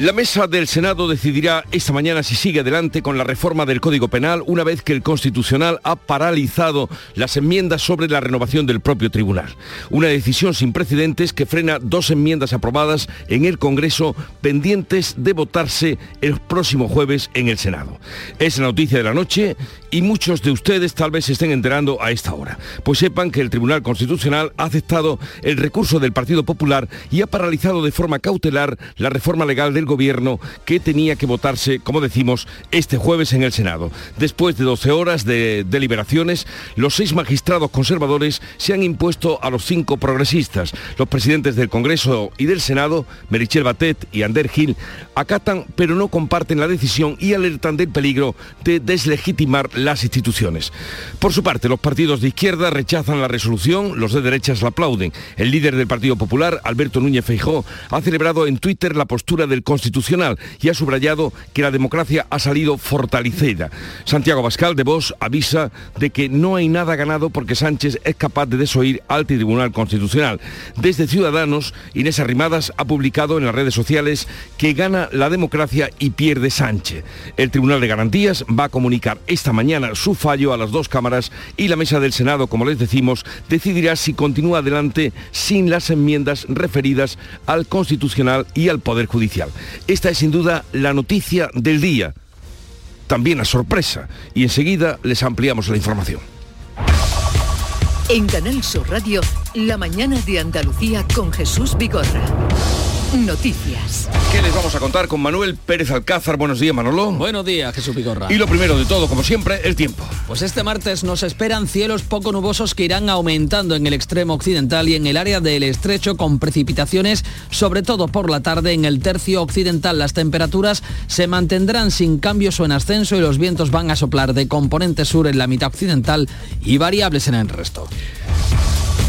La mesa del Senado decidirá esta mañana si sigue adelante con la reforma del Código Penal una vez que el Constitucional ha paralizado las enmiendas sobre la renovación del propio tribunal. Una decisión sin precedentes que frena dos enmiendas aprobadas en el Congreso pendientes de votarse el próximo jueves en el Senado. Es la noticia de la noche y muchos de ustedes tal vez se estén enterando a esta hora. Pues sepan que el Tribunal Constitucional ha aceptado el recurso del Partido Popular y ha paralizado de forma cautelar la reforma legal del gobierno que tenía que votarse, como decimos, este jueves en el Senado. Después de 12 horas de deliberaciones, los seis magistrados conservadores se han impuesto a los cinco progresistas. Los presidentes del Congreso y del Senado, Merichel Batet y Ander Gil, acatan pero no comparten la decisión y alertan del peligro de deslegitimar las instituciones. Por su parte, los partidos de izquierda rechazan la resolución, los de derechas la aplauden. El líder del Partido Popular, Alberto Núñez Feijó, ha celebrado en Twitter la postura del Constitucional y ha subrayado que la democracia ha salido fortalecida. Santiago Bascal de Vox avisa de que no hay nada ganado porque Sánchez es capaz de desoír al Tribunal Constitucional. Desde Ciudadanos, Inés Arrimadas ha publicado en las redes sociales que gana la democracia y pierde Sánchez. El Tribunal de Garantías va a comunicar esta mañana su fallo a las dos cámaras y la mesa del Senado, como les decimos, decidirá si continúa adelante sin las enmiendas referidas al Constitucional y al Poder Judicial. Esta es sin duda la noticia del día, también a sorpresa, y enseguida les ampliamos la información. En Canal Sur Radio, La mañana de Andalucía con Jesús Vigorra. Noticias. ¿Qué les vamos a contar con Manuel Pérez Alcázar? Buenos días, Manolo. Buenos días, Jesús Vigorra. Y lo primero de todo, como siempre, el tiempo. Pues este martes nos esperan cielos poco nubosos que irán aumentando en el extremo occidental y en el área del estrecho con precipitaciones, sobre todo por la tarde en el tercio occidental. Las temperaturas se mantendrán sin cambios o en ascenso y los vientos van a soplar de componente sur en la mitad occidental y variables en el resto.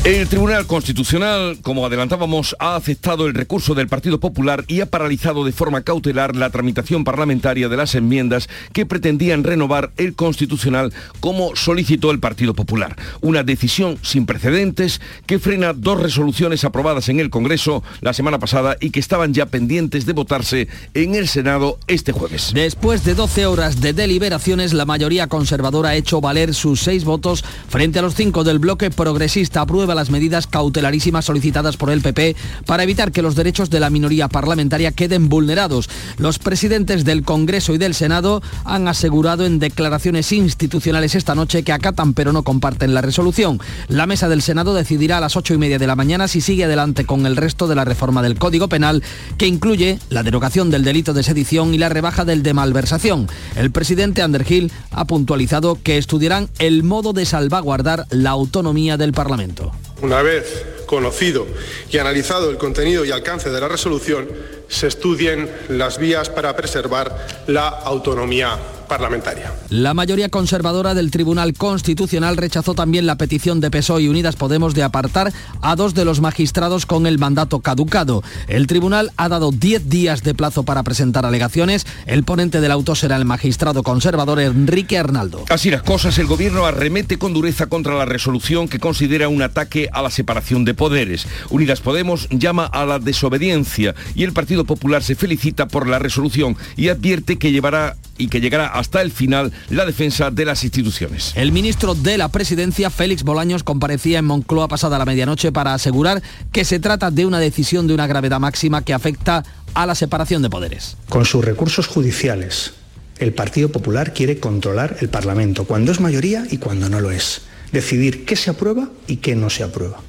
El Tribunal Constitucional, como adelantábamos, ha aceptado el recurso del Partido Popular y ha paralizado de forma cautelar la tramitación parlamentaria de las enmiendas que pretendían renovar el Constitucional como solicitó el Partido Popular. Una decisión sin precedentes que frena dos resoluciones aprobadas en el Congreso la semana pasada y que estaban ya pendientes de votarse en el Senado este jueves. Después de 12 horas de deliberaciones, la mayoría conservadora ha hecho valer sus seis votos frente a los cinco del bloque progresista. Aprueba las medidas cautelarísimas solicitadas por el PP para evitar que los derechos de la minoría parlamentaria queden vulnerados. Los presidentes del Congreso y del Senado han asegurado en declaraciones institucionales esta noche que acatan pero no comparten la resolución. La mesa del Senado decidirá a las ocho y media de la mañana si sigue adelante con el resto de la reforma del Código Penal, que incluye la derogación del delito de sedición y la rebaja del de malversación. El presidente Ander Gil ha puntualizado que estudiarán el modo de salvaguardar la autonomía del Parlamento. Alonso. Una vez conocido y analizado el contenido y alcance de la resolución, se estudien las vías para preservar la autonomía parlamentaria. La mayoría conservadora del Tribunal Constitucional rechazó también la petición de PSOE y Unidas Podemos de apartar a dos de los magistrados con el mandato caducado. El tribunal ha dado 10 días de plazo para presentar alegaciones. El ponente del auto será el magistrado conservador Enrique Arnaldo. Así las cosas, el gobierno arremete con dureza contra la resolución que considera un ataque a la separación de poderes. Unidas Podemos llama a la desobediencia y el Partido Popular se felicita por la resolución y advierte que llevará y que llegará hasta el final la defensa de las instituciones. El ministro de la Presidencia, Félix Bolaños, comparecía en Moncloa pasada la medianoche para asegurar que se trata de una decisión de una gravedad máxima que afecta a la separación de poderes. Con sus recursos judiciales, el Partido Popular quiere controlar el Parlamento, cuando es mayoría y cuando no lo es. Decidir qué se aprueba y qué no se aprueba.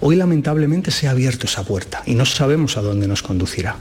Hoy lamentablemente se ha abierto esa puerta y no sabemos a dónde nos conducirá.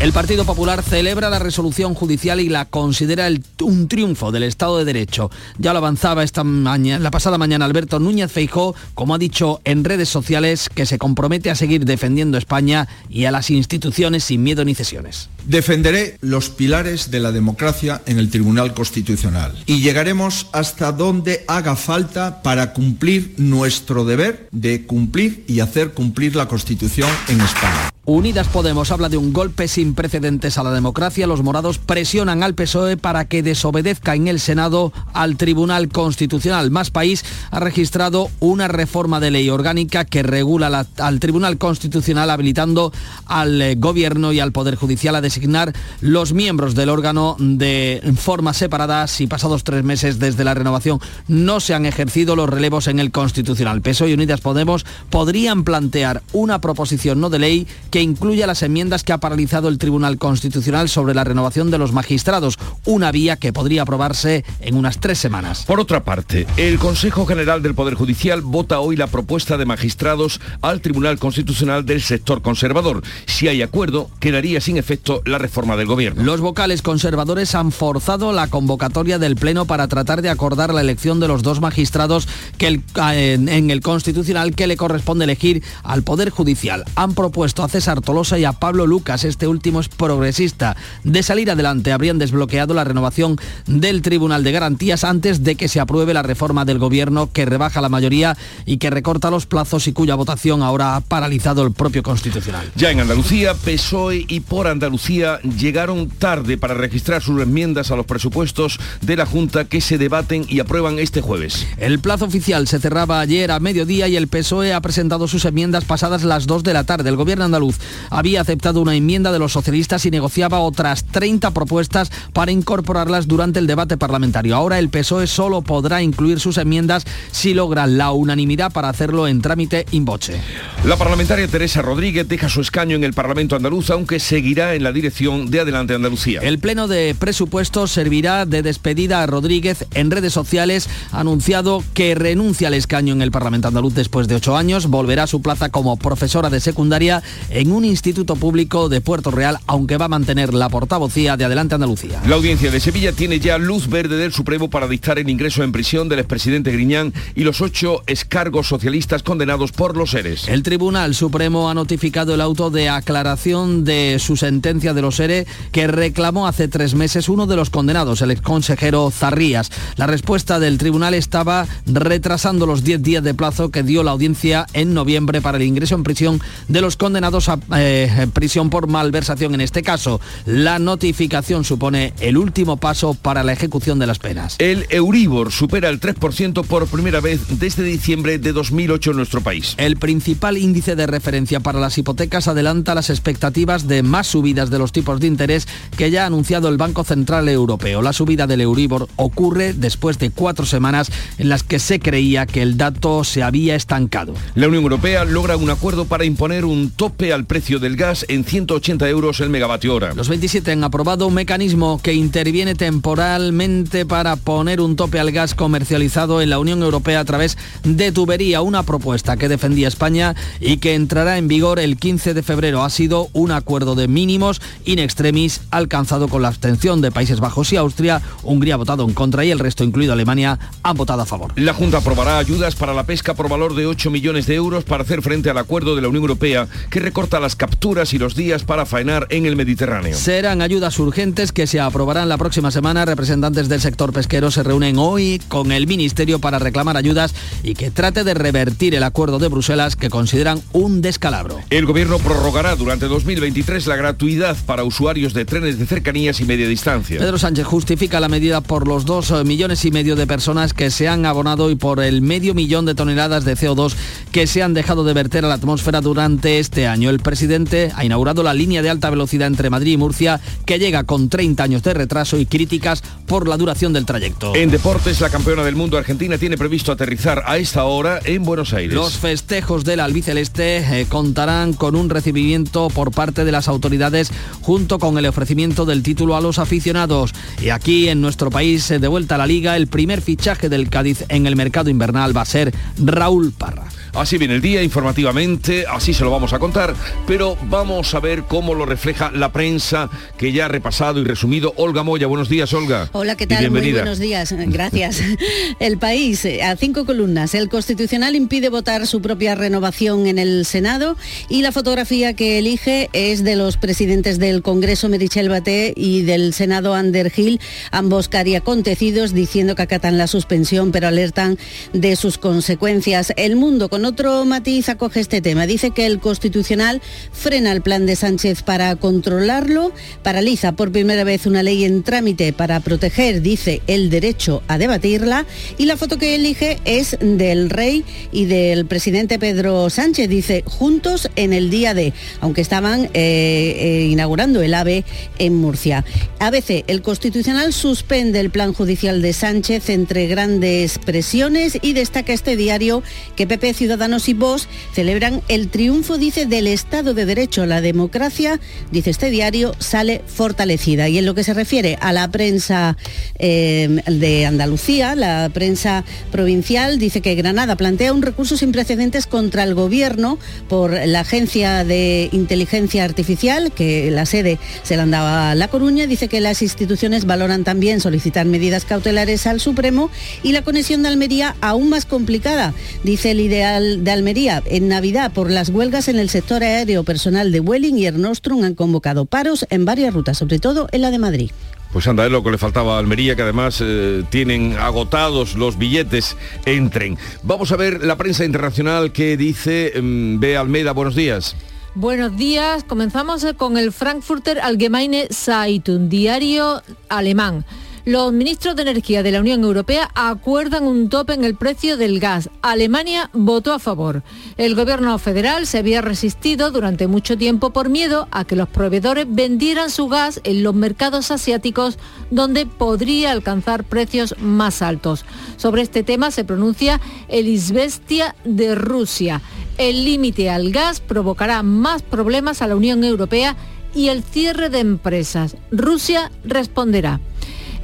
El Partido Popular celebra la resolución judicial y la considera un triunfo del Estado de Derecho. Ya lo avanzaba esta la pasada mañana Alberto Núñez Feijó, como ha dicho en redes sociales, que se compromete a seguir defendiendo España y a las instituciones sin miedo ni cesiones. Defenderé los pilares de la democracia en el Tribunal Constitucional y llegaremos hasta donde haga falta para cumplir nuestro deber de cumplir y hacer cumplir la Constitución en España. Unidas Podemos habla de un golpe sin precedentes a la democracia. Los morados presionan al PSOE para que desobedezca en el Senado al Tribunal Constitucional. Más País ha registrado una reforma de ley orgánica que regula al Tribunal Constitucional habilitando al eh, Gobierno y al Poder Judicial a designar los miembros del órgano de forma separada si pasados tres meses desde la renovación no se han ejercido los relevos en el Constitucional. PSOE y Unidas Podemos podrían plantear una proposición no de ley que incluya las enmiendas que ha paralizado el Tribunal Constitucional sobre la renovación de los magistrados, una vía que podría aprobarse en unas tres semanas. Por otra parte, el Consejo General del Poder Judicial vota hoy la propuesta de magistrados al Tribunal Constitucional del sector conservador. Si hay acuerdo, quedaría sin efecto la reforma del Gobierno. Los vocales conservadores han forzado la convocatoria del Pleno para tratar de acordar la elección de los dos magistrados que en el Constitucional que le corresponde elegir al Poder Judicial. Han propuesto hacer Sartolosa y a Pablo Lucas, este último es progresista. De salir adelante habrían desbloqueado la renovación del Tribunal de Garantías antes de que se apruebe la reforma del Gobierno que rebaja la mayoría y que recorta los plazos y cuya votación ahora ha paralizado el propio Constitucional. Ya en Andalucía, PSOE y por Andalucía llegaron tarde para registrar sus enmiendas a los presupuestos de la Junta que se debaten y aprueban este jueves. El plazo oficial se cerraba ayer a mediodía y el PSOE ha presentado sus enmiendas pasadas las 2 de la tarde. El Gobierno andaluz había aceptado una enmienda de los socialistas y negociaba otras 30 propuestas para incorporarlas durante el debate parlamentario. Ahora el PSOE solo podrá incluir sus enmiendas si logra la unanimidad para hacerlo en trámite in voce. La parlamentaria Teresa Rodríguez deja su escaño en el Parlamento andaluz, aunque seguirá en la dirección de Adelante Andalucía. El Pleno de Presupuestos servirá de despedida a Rodríguez. En redes sociales ha anunciado que renuncia al escaño en el Parlamento andaluz después de ocho años. Volverá a su plaza como profesora de secundaria en un instituto público de Puerto Real, aunque va a mantener la portavocía de Adelante Andalucía. La audiencia de Sevilla tiene ya luz verde del Supremo para dictar el ingreso en prisión del expresidente Griñán y los ocho escargos socialistas condenados por los seres. El Tribunal Supremo ha notificado el auto de aclaración de su sentencia de los seres que reclamó hace tres meses uno de los condenados, el exconsejero Zarrías. La respuesta del tribunal estaba retrasando los diez días de plazo que dio la audiencia en noviembre para el ingreso en prisión de los condenados a eh, prisión por malversación en este caso. La notificación supone el último paso para la ejecución de las penas. El Euribor supera el 3% por primera vez desde diciembre de 2008 en nuestro país. El principal índice de referencia para las hipotecas adelanta las expectativas de más subidas de los tipos de interés que ya ha anunciado el Banco Central Europeo. La subida del Euribor ocurre después de cuatro semanas en las que se creía que el dato se había estancado. La Unión Europea logra un acuerdo para imponer un tope al precio del gas en 180 euros el megavatio hora. Los 27 han aprobado un mecanismo que interviene temporalmente para poner un tope al gas comercializado en la Unión Europea a través de tubería, una propuesta que defendía España y que entrará en vigor el 15 de febrero. Ha sido un acuerdo de mínimos in extremis alcanzado con la abstención de Países Bajos y Austria. Hungría ha votado en contra y el resto, incluido Alemania, han votado a favor. La Junta aprobará ayudas para la pesca por valor de 8 millones de euros para hacer frente al acuerdo de la Unión Europea que recorta las capturas y los días para faenar en el Mediterráneo. Serán ayudas urgentes que se aprobarán la próxima semana. Representantes del sector pesquero se reúnen hoy con el Ministerio para reclamar ayudas y que trate de revertir el acuerdo de Bruselas que consideran un descalabro. El gobierno prorrogará durante 2023 la gratuidad para usuarios de trenes de cercanías y media distancia. Pedro Sánchez justifica la medida por los dos eh, millones y medio de personas que se han abonado y por el medio millón de toneladas de CO2 que se han dejado de verter a la atmósfera durante este año. El presidente ha inaugurado la línea de alta velocidad entre Madrid y Murcia, que llega con 30 años de retraso y críticas por la duración del trayecto. En deportes, la campeona del mundo argentina tiene previsto aterrizar a esta hora en Buenos Aires. Los festejos del albiceleste eh, contarán con un recibimiento por parte de las autoridades junto con el ofrecimiento del título a los aficionados. Y aquí en nuestro país, de vuelta a la liga, el primer fichaje del Cádiz en el mercado invernal va a ser Raúl Parra. Así viene el día informativamente, así se lo vamos a contar, pero vamos a ver cómo lo refleja la prensa que ya ha repasado y resumido. Olga Moya, buenos días, Olga. Hola, ¿qué tal? Muy buenos días, gracias. el país, eh, a cinco columnas. El Constitucional impide votar su propia renovación en el Senado y la fotografía que elige es de los presidentes del Congreso, Merichel Baté, y del Senado, Ander Gil, ambos cariacontecidos, diciendo que acatan la suspensión, pero alertan de sus consecuencias. El mundo, con otro matiz, acoge este tema. Dice que el Constitucional frena el plan de Sánchez para controlarlo, paraliza por primera vez una ley en trámite para proteger, dice, el derecho a debatirla, y la foto que elige es del rey y del presidente Pedro Sánchez, dice, juntos en el día de, aunque estaban eh, eh, inaugurando el AVE en Murcia. ABC, el Constitucional suspende el plan judicial de Sánchez entre grandes presiones y destaca este diario que PP, Ciudadanos y Vox celebran el triunfo, dice, del Estado de Derecho. La democracia, dice este diario, sale fortalecida. Y en lo que se refiere a la prensa eh, de Andalucía, la prensa provincial dice que Granada plantea un recurso sin precedentes contra el gobierno por la Agencia de Inteligencia Artificial, que la sede se la andaba a La Coruña, dice que las instituciones valoran también solicitar medidas cautelares al Supremo y la conexión de Almería aún más complicada, dice el ideal de Almería. En Navidad, por las huelgas en el sector aéreo personal de Welling y Ernostrum han convocado paros en varias rutas, sobre todo en la de Madrid. Pues anda, es lo que le faltaba a Almería, que además eh, tienen agotados los billetes en tren. Vamos a ver la prensa internacional que dice, mm, Bea Almeida, buenos días. Buenos días, comenzamos con el Frankfurter Allgemeine Zeitung, diario alemán. Los ministros de Energía de la Unión Europea acuerdan un tope en el precio del gas. Alemania votó a favor. El gobierno federal se había resistido durante mucho tiempo por miedo a que los proveedores vendieran su gas en los mercados asiáticos donde podría alcanzar precios más altos. Sobre este tema se pronuncia el Isbestia de Rusia. El límite al gas provocará más problemas a la Unión Europea y el cierre de empresas. Rusia responderá.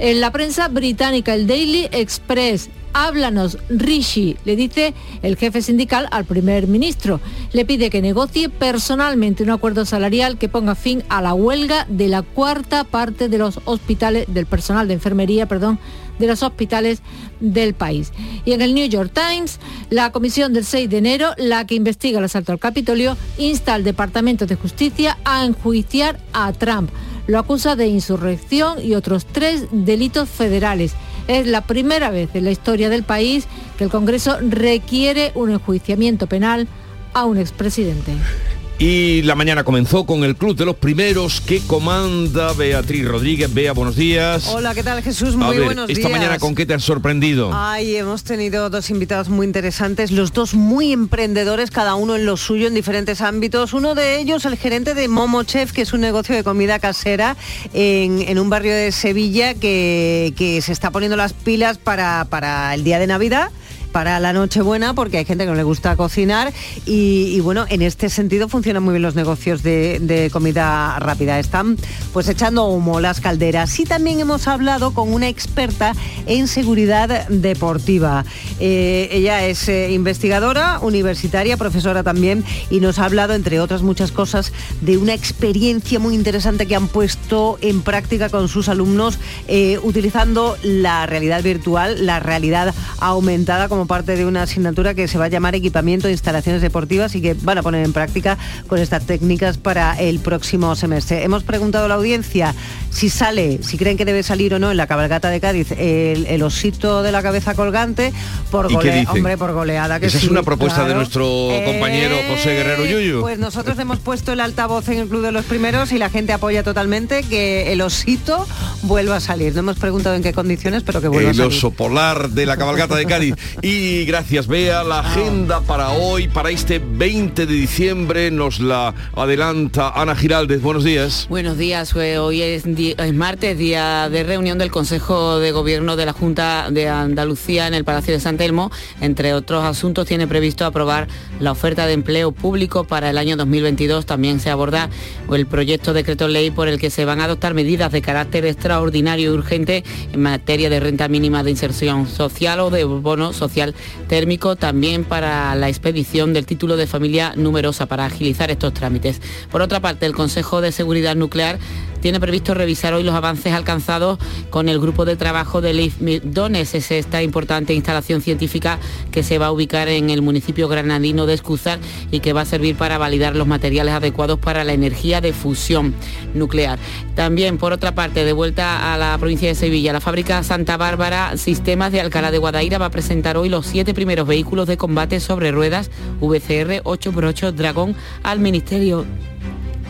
En la prensa británica, el Daily Express, háblanos, Rishi, le dice el jefe sindical al primer ministro. Le pide que negocie personalmente un acuerdo salarial que ponga fin a la huelga de la cuarta parte de los hospitales, del personal de enfermería, perdón, de los hospitales del país. Y en el New York Times, la comisión del 6 de enero, la que investiga el asalto al Capitolio, insta al Departamento de Justicia a enjuiciar a Trump lo acusa de insurrección y otros tres delitos federales. Es la primera vez en la historia del país que el Congreso requiere un enjuiciamiento penal a un expresidente. Y la mañana comenzó con el Club de los Primeros que comanda Beatriz Rodríguez. Bea, buenos días. Hola, ¿qué tal Jesús? Muy buenos días. Esta mañana con qué te has sorprendido. Ay, hemos tenido dos invitados muy interesantes, los dos muy emprendedores, cada uno en lo suyo, en diferentes ámbitos. Uno de ellos, el gerente de Momo Chef, que es un negocio de comida casera en, un barrio de Sevilla que, que se está poniendo las pilas para, para el día de Navidad para la Nochebuena, porque hay gente que no le gusta cocinar y, bueno, en este sentido funcionan muy bien los negocios de, comida rápida. Están pues echando humo las calderas. Y también hemos hablado con una experta en seguridad deportiva. Eh, ella es eh, investigadora, universitaria, profesora también, y nos ha hablado, entre otras muchas cosas, de una experiencia muy interesante que han puesto en práctica con sus alumnos eh, utilizando la realidad virtual, la realidad aumentada como parte de una asignatura que se va a llamar equipamiento de instalaciones deportivas y que van a poner en práctica con estas técnicas para el próximo semestre. Hemos preguntado a la audiencia si sale, si creen que debe salir o no en la cabalgata de Cádiz el, osito de la cabeza colgante por hombre, por goleada. Que Esa es una propuesta de nuestro compañero José Guerrero Yuyu. Pues nosotros hemos puesto el altavoz en el Club de los Primeros y la gente apoya totalmente que el osito vuelva a salir. No hemos preguntado en qué condiciones, pero que vuelva a salir. El oso polar de la cabalgata de Cádiz. Y gracias, Bea. La agenda para hoy, para este 20 de diciembre, nos la adelanta Ana Giraldez. Buenos días. Buenos días. Hoy es, martes, día de reunión del Consejo de Gobierno de la Junta de Andalucía en el Palacio de San Telmo. Entre otros asuntos, tiene previsto aprobar la oferta de empleo público para el año 2022. También se aborda el proyecto de decreto ley por el que se van a adoptar medidas de carácter extraordinario y urgente en materia de renta mínima de inserción social o de bono social térmico, también para la expedición del título de familia numerosa para agilizar estos trámites. Por otra parte, el Consejo de Seguridad Nuclear tiene previsto revisar hoy los avances alcanzados con el grupo de trabajo de Leif Dones, es esta importante instalación científica que se va a ubicar en el municipio granadino de Escúzar y que va a servir para validar los materiales adecuados para la energía de fusión nuclear. También, por otra parte, de vuelta a la provincia de Sevilla, la fábrica Santa Bárbara Sistemas de Alcalá de Guadaira va a presentar hoy los siete primeros vehículos de combate sobre ruedas VCR 8x8 Dragón al Ministerio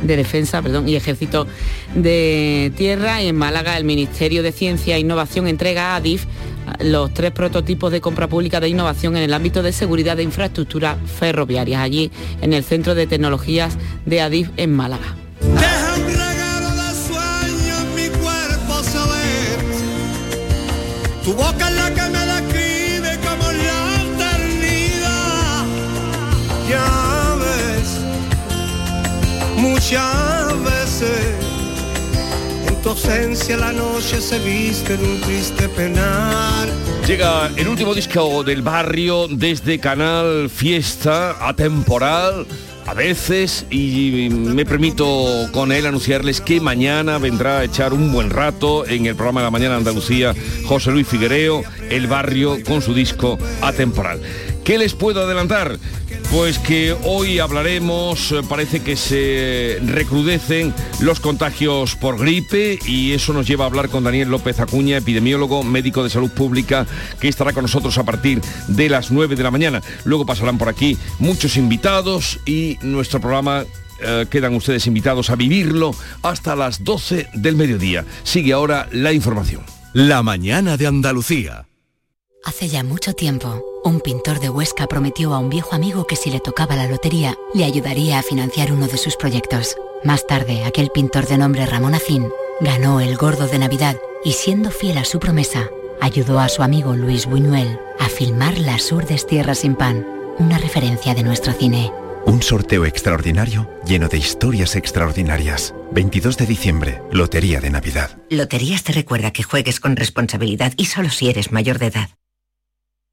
de Defensa perdón, y Ejército de Tierra y en Málaga el Ministerio de Ciencia e Innovación entrega a ADIF los tres prototipos de compra pública de innovación en el ámbito de seguridad de infraestructuras ferroviarias, allí en el Centro de Tecnologías de ADIF en Málaga. Muchas veces en tu ausencia la noche se viste en un triste penar. Llega el último disco del barrio desde Canal Fiesta, atemporal a veces y me permito con él anunciarles que mañana vendrá a echar un buen rato en el programa de la mañana Andalucía José Luis Figuereo, El Barrio con su disco Atemporal. ¿Qué les puedo adelantar? Pues que hoy hablaremos, eh, parece que se recrudecen los contagios por gripe y eso nos lleva a hablar con Daniel López Acuña, epidemiólogo, médico de salud pública, que estará con nosotros a partir de las 9 de la mañana. Luego pasarán por aquí muchos invitados y nuestro programa eh, quedan ustedes invitados a vivirlo hasta las 12 del mediodía. Sigue ahora la información. La mañana de Andalucía. Hace ya mucho tiempo, un pintor de Huesca prometió a un viejo amigo que si le tocaba la lotería, le ayudaría a financiar uno de sus proyectos. Más tarde, aquel pintor de nombre Ramón Acín ganó el gordo de Navidad y siendo fiel a su promesa, ayudó a su amigo Luis Buñuel a filmar Las Urdes Tierras sin Pan, una referencia de nuestro cine. Un sorteo extraordinario lleno de historias extraordinarias. 22 de diciembre, Lotería de Navidad. Loterías te recuerda que juegues con responsabilidad y solo si eres mayor de edad.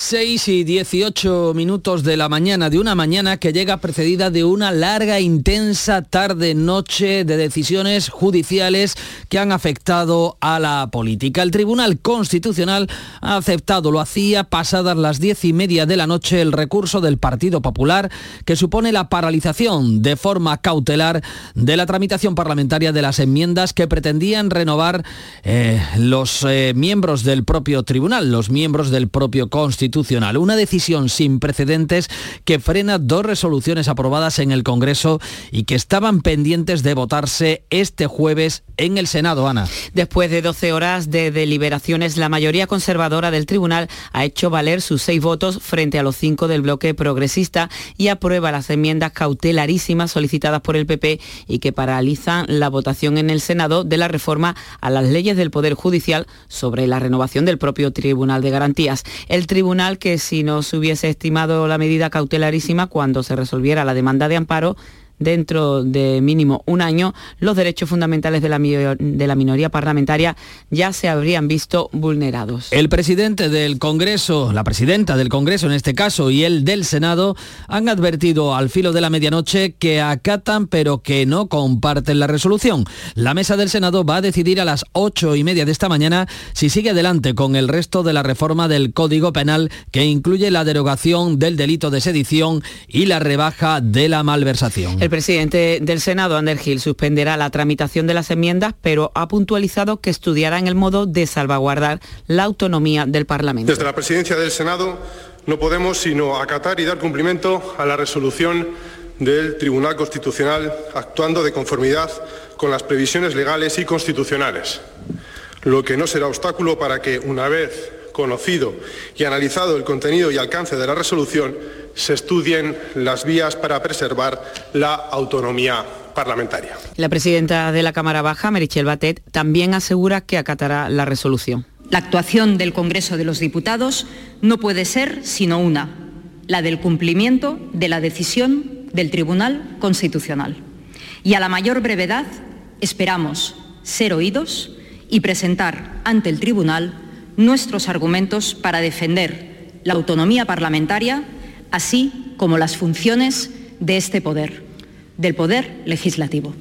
6 y 18 minutos de la mañana, de una mañana que llega precedida de una larga, intensa tarde-noche de decisiones judiciales que han afectado a la política. El Tribunal Constitucional ha aceptado, lo hacía pasadas las diez y media de la noche, el recurso del Partido Popular que supone la paralización de forma cautelar de la tramitación parlamentaria de las enmiendas que pretendían renovar eh, los eh, miembros del propio tribunal, los miembros del propio Constitucional una decisión sin precedentes que frena dos resoluciones aprobadas en el Congreso y que estaban pendientes de votarse este jueves en el Senado, Ana. Después de 12 horas de deliberaciones, la mayoría conservadora del tribunal ha hecho valer sus seis votos frente a los cinco del bloque progresista y aprueba las enmiendas cautelarísimas solicitadas por el PP y que paralizan la votación en el Senado de la reforma a las leyes del Poder Judicial sobre la renovación del propio Tribunal de Garantías. El tribunal que si no se hubiese estimado la medida cautelarísima cuando se resolviera la demanda de amparo, dentro de mínimo un año, los derechos fundamentales de la, de la, minoría parlamentaria ya se habrían visto vulnerados. El presidente del Congreso, la presidenta del Congreso en este caso, y el del Senado han advertido al filo de la medianoche que acatan pero que no comparten la resolución. La mesa del Senado va a decidir a las ocho y media de esta mañana si sigue adelante con el resto de la reforma del Código Penal que incluye la derogación del delito de sedición y la rebaja de la malversación. Presidente del Senado, Ander Gil, suspenderá la tramitación de las enmiendas, pero ha puntualizado que estudiará en el modo de salvaguardar la autonomía del Parlamento. Desde la presidencia del Senado no podemos sino acatar y dar cumplimiento a la resolución del Tribunal Constitucional, actuando de conformidad con las previsiones legales y constitucionales, lo que no será obstáculo para que, una vez conocido y analizado el contenido y alcance de la resolución, se estudien las vías para preservar la autonomía parlamentaria. La presidenta de la Cámara Baja, Merichel Batet, también asegura que acatará la resolución. La actuación del Congreso de los Diputados no puede ser sino una, la del cumplimiento de la decisión del Tribunal Constitucional. Y a la mayor brevedad esperamos ser oídos y presentar ante el Tribunal nuestros argumentos para defender la autonomía parlamentaria, así como las funciones de este poder, del poder legislativo.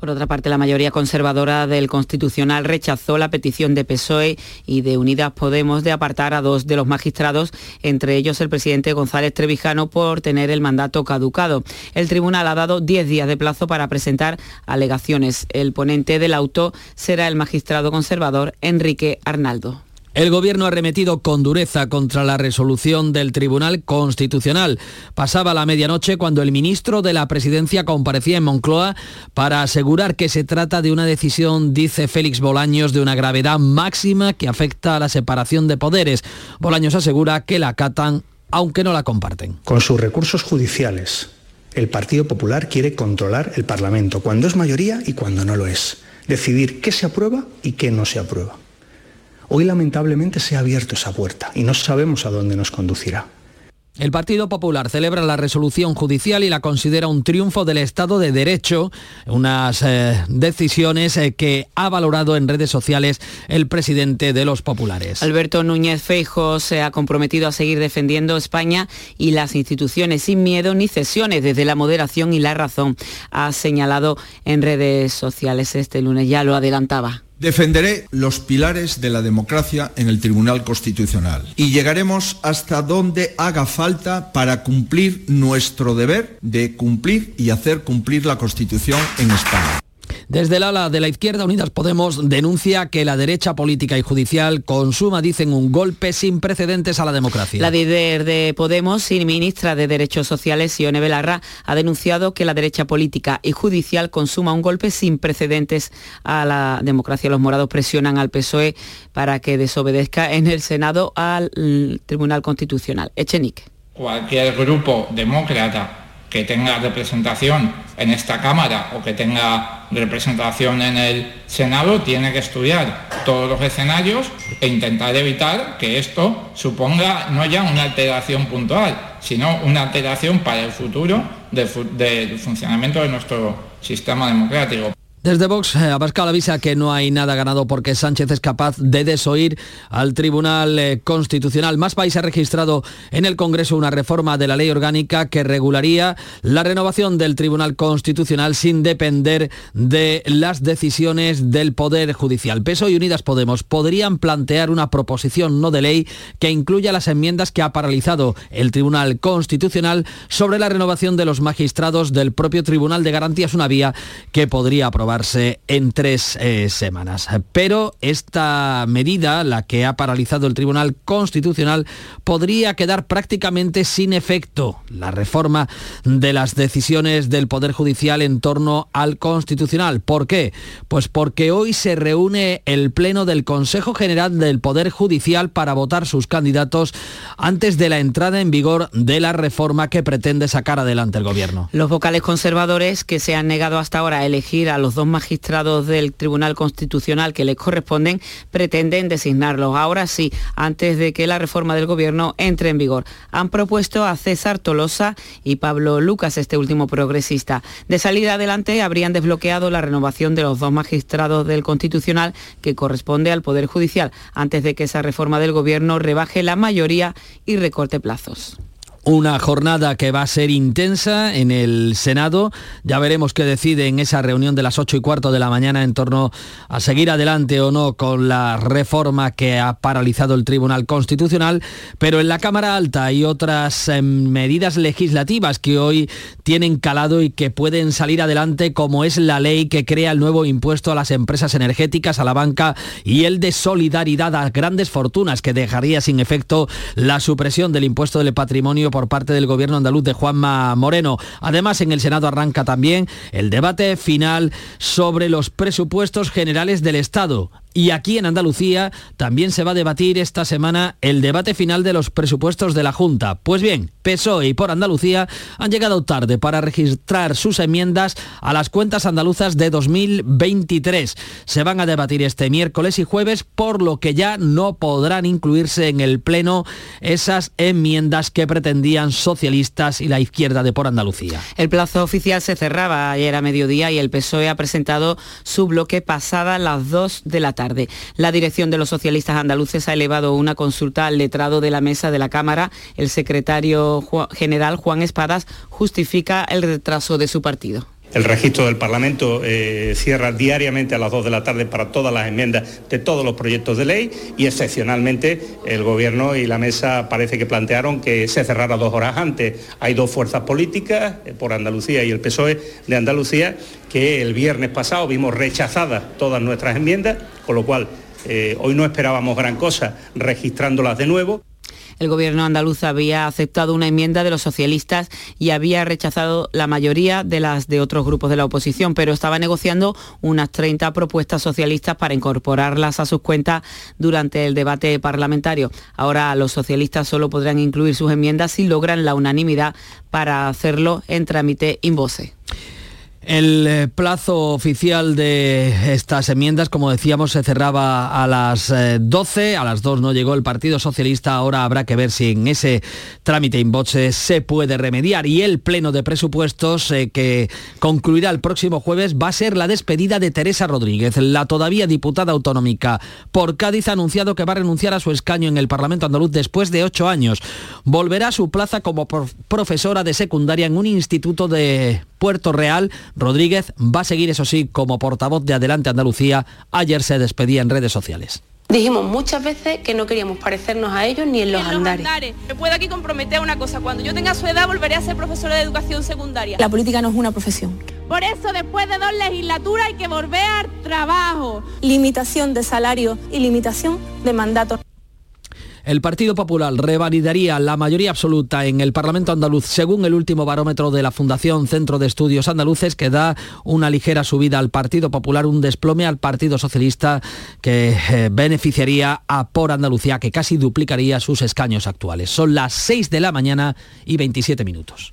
Por otra parte, la mayoría conservadora del Constitucional rechazó la petición de PSOE y de Unidas Podemos de apartar a dos de los magistrados, entre ellos el presidente González Trevijano, por tener el mandato caducado. El tribunal ha dado 10 días de plazo para presentar alegaciones. El ponente del auto será el magistrado conservador Enrique Arnaldo. El gobierno ha remetido con dureza contra la resolución del Tribunal Constitucional. Pasaba la medianoche cuando el ministro de la Presidencia comparecía en Moncloa para asegurar que se trata de una decisión, dice Félix Bolaños, de una gravedad máxima que afecta a la separación de poderes. Bolaños asegura que la acatan aunque no la comparten. Con sus recursos judiciales, el Partido Popular quiere controlar el Parlamento, cuando es mayoría y cuando no lo es. Decidir qué se aprueba y qué no se aprueba. Hoy lamentablemente se ha abierto esa puerta y no sabemos a dónde nos conducirá. El Partido Popular celebra la resolución judicial y la considera un triunfo del Estado de Derecho, unas eh, decisiones eh, que ha valorado en redes sociales el presidente de los populares. Alberto Núñez Feijo se ha comprometido a seguir defendiendo España y las instituciones sin miedo ni cesiones desde la moderación y la razón, ha señalado en redes sociales este lunes, ya lo adelantaba. Defenderé los pilares de la democracia en el Tribunal Constitucional y llegaremos hasta donde haga falta para cumplir nuestro deber de cumplir y hacer cumplir la Constitución en España. Desde el ala de la izquierda Unidas Podemos denuncia que la derecha política y judicial consuma, dicen, un golpe sin precedentes a la democracia. La líder de Podemos y ministra de Derechos Sociales, Sione Belarra, ha denunciado que la derecha política y judicial consuma un golpe sin precedentes a la democracia. Los morados presionan al PSOE para que desobedezca en el Senado al Tribunal Constitucional. Echenique. Cualquier grupo demócrata que tenga representación en esta Cámara o que tenga representación en el Senado tiene que estudiar todos los escenarios e intentar evitar que esto suponga no ya una alteración puntual, sino una alteración para el futuro del, funcionamiento de nuestro sistema democrático. Desde Vox, eh, Abascal avisa que no hay nada ganado porque Sánchez es capaz de desoír al Tribunal eh, Constitucional. Más país ha registrado en el Congreso una reforma de la ley orgánica que regularía la renovación del Tribunal Constitucional sin depender de las decisiones del Poder Judicial. PSOE y Unidas Podemos podrían plantear una proposición no de ley que incluya las enmiendas que ha paralizado el Tribunal Constitucional sobre la renovación de los magistrados del propio Tribunal de Garantías, una vía que podría aprobar en tres eh, semanas. Pero esta medida, la que ha paralizado el Tribunal Constitucional, podría quedar prácticamente sin efecto. La reforma de las decisiones del Poder Judicial en torno al Constitucional. ¿Por qué? Pues porque hoy se reúne el Pleno del Consejo General del Poder Judicial para votar sus candidatos antes de la entrada en vigor de la reforma que pretende sacar adelante el Gobierno. Los vocales conservadores que se han negado hasta ahora a elegir a los dos magistrados del Tribunal Constitucional que les corresponden pretenden designarlos. Ahora sí, antes de que la reforma del Gobierno entre en vigor. Han propuesto a César Tolosa y Pablo Lucas, este último progresista. De salida adelante habrían desbloqueado la renovación de los dos magistrados del Constitucional que corresponde al Poder Judicial, antes de que esa reforma del Gobierno rebaje la mayoría y recorte plazos. Una jornada que va a ser intensa en el Senado. Ya veremos qué decide en esa reunión de las 8 y cuarto de la mañana en torno a seguir adelante o no con la reforma que ha paralizado el Tribunal Constitucional. Pero en la Cámara Alta hay otras eh, medidas legislativas que hoy tienen calado y que pueden salir adelante, como es la ley que crea el nuevo impuesto a las empresas energéticas, a la banca y el de solidaridad a grandes fortunas, que dejaría sin efecto la supresión del impuesto del patrimonio por parte del gobierno andaluz de Juanma Moreno. Además, en el Senado arranca también el debate final sobre los presupuestos generales del Estado. Y aquí en Andalucía también se va a debatir esta semana el debate final de los presupuestos de la Junta. Pues bien, PSOE y por Andalucía han llegado tarde para registrar sus enmiendas a las cuentas andaluzas de 2023. Se van a debatir este miércoles y jueves, por lo que ya no podrán incluirse en el Pleno esas enmiendas que pretendían socialistas y la izquierda de por Andalucía. El plazo oficial se cerraba ayer a mediodía y el PSOE ha presentado su bloque pasada las 2 de la tarde. La dirección de los socialistas andaluces ha elevado una consulta al letrado de la mesa de la Cámara. El secretario general Juan Espadas justifica el retraso de su partido. El registro del Parlamento eh, cierra diariamente a las 2 de la tarde para todas las enmiendas de todos los proyectos de ley y excepcionalmente el Gobierno y la mesa parece que plantearon que se cerrara dos horas antes. Hay dos fuerzas políticas, eh, por Andalucía y el PSOE de Andalucía, que el viernes pasado vimos rechazadas todas nuestras enmiendas, con lo cual eh, hoy no esperábamos gran cosa registrándolas de nuevo. El gobierno andaluz había aceptado una enmienda de los socialistas y había rechazado la mayoría de las de otros grupos de la oposición, pero estaba negociando unas 30 propuestas socialistas para incorporarlas a sus cuentas durante el debate parlamentario. Ahora los socialistas solo podrán incluir sus enmiendas si logran la unanimidad para hacerlo en trámite in voce. El eh, plazo oficial de estas enmiendas, como decíamos, se cerraba a las 12, eh, a las 2 no llegó el Partido Socialista, ahora habrá que ver si en ese trámite in voce se puede remediar y el pleno de presupuestos eh, que concluirá el próximo jueves va a ser la despedida de Teresa Rodríguez, la todavía diputada autonómica por Cádiz ha anunciado que va a renunciar a su escaño en el Parlamento andaluz después de ocho años. Volverá a su plaza como profesora de secundaria en un instituto de Puerto Real. Rodríguez va a seguir, eso sí, como portavoz de Adelante Andalucía. Ayer se despedía en redes sociales. Dijimos muchas veces que no queríamos parecernos a ellos ni en los, andares. Me puedo aquí comprometer una cosa, cuando yo tenga su edad volveré a ser profesora de educación secundaria. La política no es una profesión. Por eso después de dos legislaturas hay que volver al trabajo. Limitación de salario y limitación de mandato. El Partido Popular revalidaría la mayoría absoluta en el Parlamento andaluz según el último barómetro de la Fundación Centro de Estudios Andaluces que da una ligera subida al Partido Popular, un desplome al Partido Socialista que eh, beneficiaría a Por Andalucía que casi duplicaría sus escaños actuales. Son las 6 de la mañana y 27 minutos.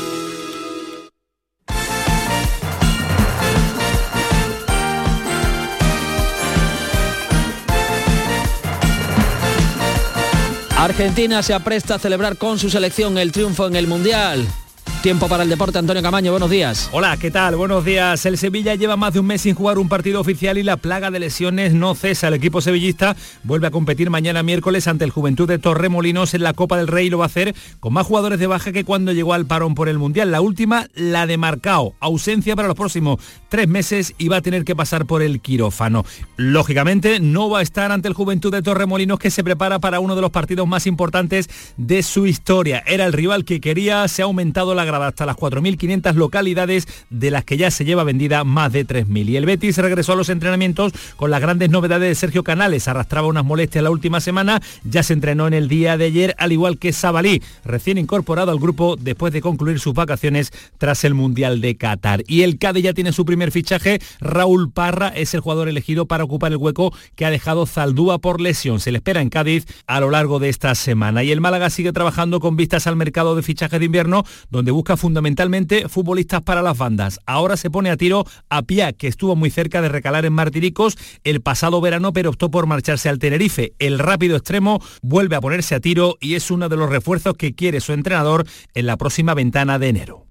Argentina se apresta a celebrar con su selección el triunfo en el Mundial. Tiempo para el deporte, Antonio Camaño, buenos días. Hola, ¿qué tal? Buenos días. El Sevilla lleva más de un mes sin jugar un partido oficial y la plaga de lesiones no cesa. El equipo sevillista vuelve a competir mañana miércoles ante el Juventud de Torremolinos en la Copa del Rey y lo va a hacer con más jugadores de baja que cuando llegó al parón por el Mundial. La última, la de Marcao. Ausencia para los próximos tres meses y va a tener que pasar por el quirófano. Lógicamente, no va a estar ante el Juventud de Torremolinos que se prepara para uno de los partidos más importantes de su historia. Era el rival que quería, se ha aumentado la hasta las 4.500 localidades, de las que ya se lleva vendida más de 3.000. Y el Betis regresó a los entrenamientos con las grandes novedades de Sergio Canales. Arrastraba unas molestias la última semana, ya se entrenó en el día de ayer, al igual que Sabalí, recién incorporado al grupo después de concluir sus vacaciones tras el Mundial de Qatar. Y el Cádiz ya tiene su primer fichaje, Raúl Parra es el jugador elegido para ocupar el hueco que ha dejado Zaldúa por lesión. Se le espera en Cádiz a lo largo de esta semana. Y el Málaga sigue trabajando con vistas al mercado de fichajes de invierno, donde busca fundamentalmente futbolistas para las bandas. Ahora se pone a tiro a Pia, que estuvo muy cerca de recalar en Martiricos el pasado verano, pero optó por marcharse al Tenerife. El rápido extremo vuelve a ponerse a tiro y es uno de los refuerzos que quiere su entrenador en la próxima ventana de enero.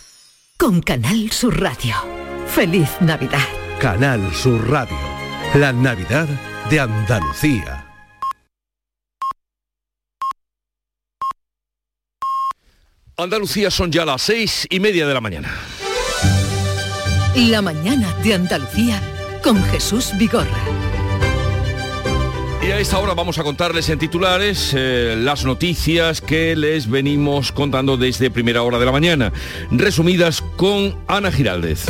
con Canal Sur Radio. Feliz Navidad. Canal Sur Radio. La Navidad de Andalucía. Andalucía son ya las seis y media de la mañana. La mañana de Andalucía con Jesús Vigorra. Y a esta hora vamos a contarles en titulares eh, las noticias que les venimos contando desde primera hora de la mañana, resumidas con Ana Giraldez.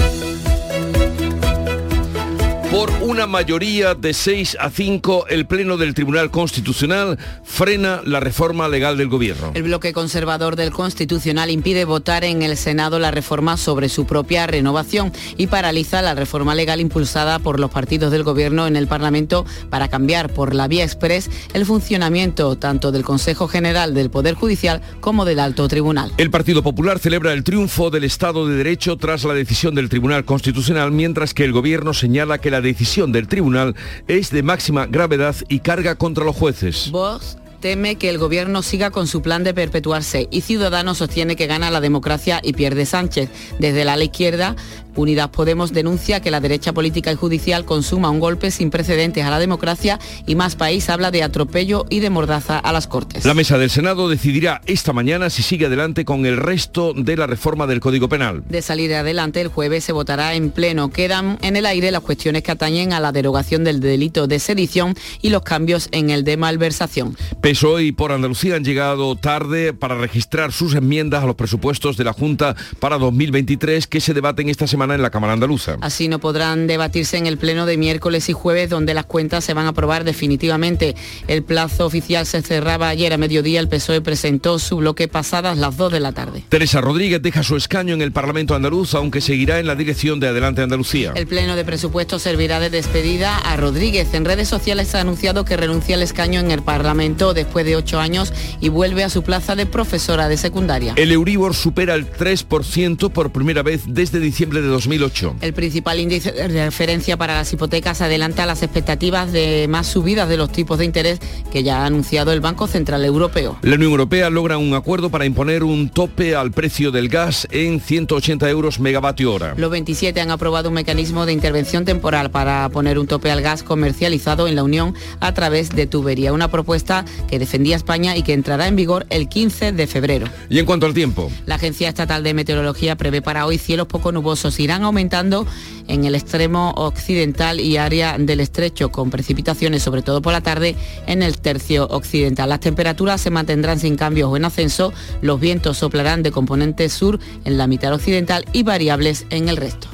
Por una mayoría de 6 a 5, el Pleno del Tribunal Constitucional frena la reforma legal del Gobierno. El bloque conservador del Constitucional impide votar en el Senado la reforma sobre su propia renovación y paraliza la reforma legal impulsada por los partidos del Gobierno en el Parlamento para cambiar por la vía express el funcionamiento tanto del Consejo General del Poder Judicial como del Alto Tribunal. El Partido Popular celebra el triunfo del Estado de Derecho tras la decisión del Tribunal Constitucional, mientras que el Gobierno señala que la decisión del tribunal es de máxima gravedad y carga contra los jueces. Vox teme que el gobierno siga con su plan de perpetuarse y Ciudadanos sostiene que gana la democracia y pierde Sánchez. Desde la izquierda, Unidas Podemos denuncia que la derecha política y judicial consuma un golpe sin precedentes a la democracia y Más País habla de atropello y de mordaza a las Cortes. La mesa del Senado decidirá esta mañana si sigue adelante con el resto de la reforma del Código Penal. De salir adelante, el jueves se votará en pleno. Quedan en el aire las cuestiones que atañen a la derogación del delito de sedición y los cambios en el de malversación. PSOE y por Andalucía han llegado tarde para registrar sus enmiendas a los presupuestos de la Junta para 2023 que se debaten esta semana en la Cámara Andaluza. Así no podrán debatirse en el pleno de miércoles y jueves donde las cuentas se van a aprobar definitivamente. El plazo oficial se cerraba ayer a mediodía. El PSOE presentó su bloque pasadas las 2 de la tarde. Teresa Rodríguez deja su escaño en el Parlamento andaluz, aunque seguirá en la dirección de Adelante Andalucía. El pleno de presupuesto servirá de despedida a Rodríguez. En redes sociales ha anunciado que renuncia al escaño en el Parlamento después de ocho años y vuelve a su plaza de profesora de secundaria. El Euribor supera el 3% por primera vez desde diciembre de 2008. El principal índice de referencia para las hipotecas adelanta las expectativas de más subidas de los tipos de interés que ya ha anunciado el Banco Central Europeo. La Unión Europea logra un acuerdo para imponer un tope al precio del gas en 180 euros megavatio hora. Los 27 han aprobado un mecanismo de intervención temporal para poner un tope al gas comercializado en la Unión a través de tubería, una propuesta que defendía España y que entrará en vigor el 15 de febrero. Y en cuanto al tiempo. La Agencia Estatal de Meteorología prevé para hoy cielos poco nubosos irán aumentando en el extremo occidental y área del estrecho, con precipitaciones sobre todo por la tarde en el tercio occidental. Las temperaturas se mantendrán sin cambios o en ascenso, los vientos soplarán de componente sur en la mitad occidental y variables en el resto.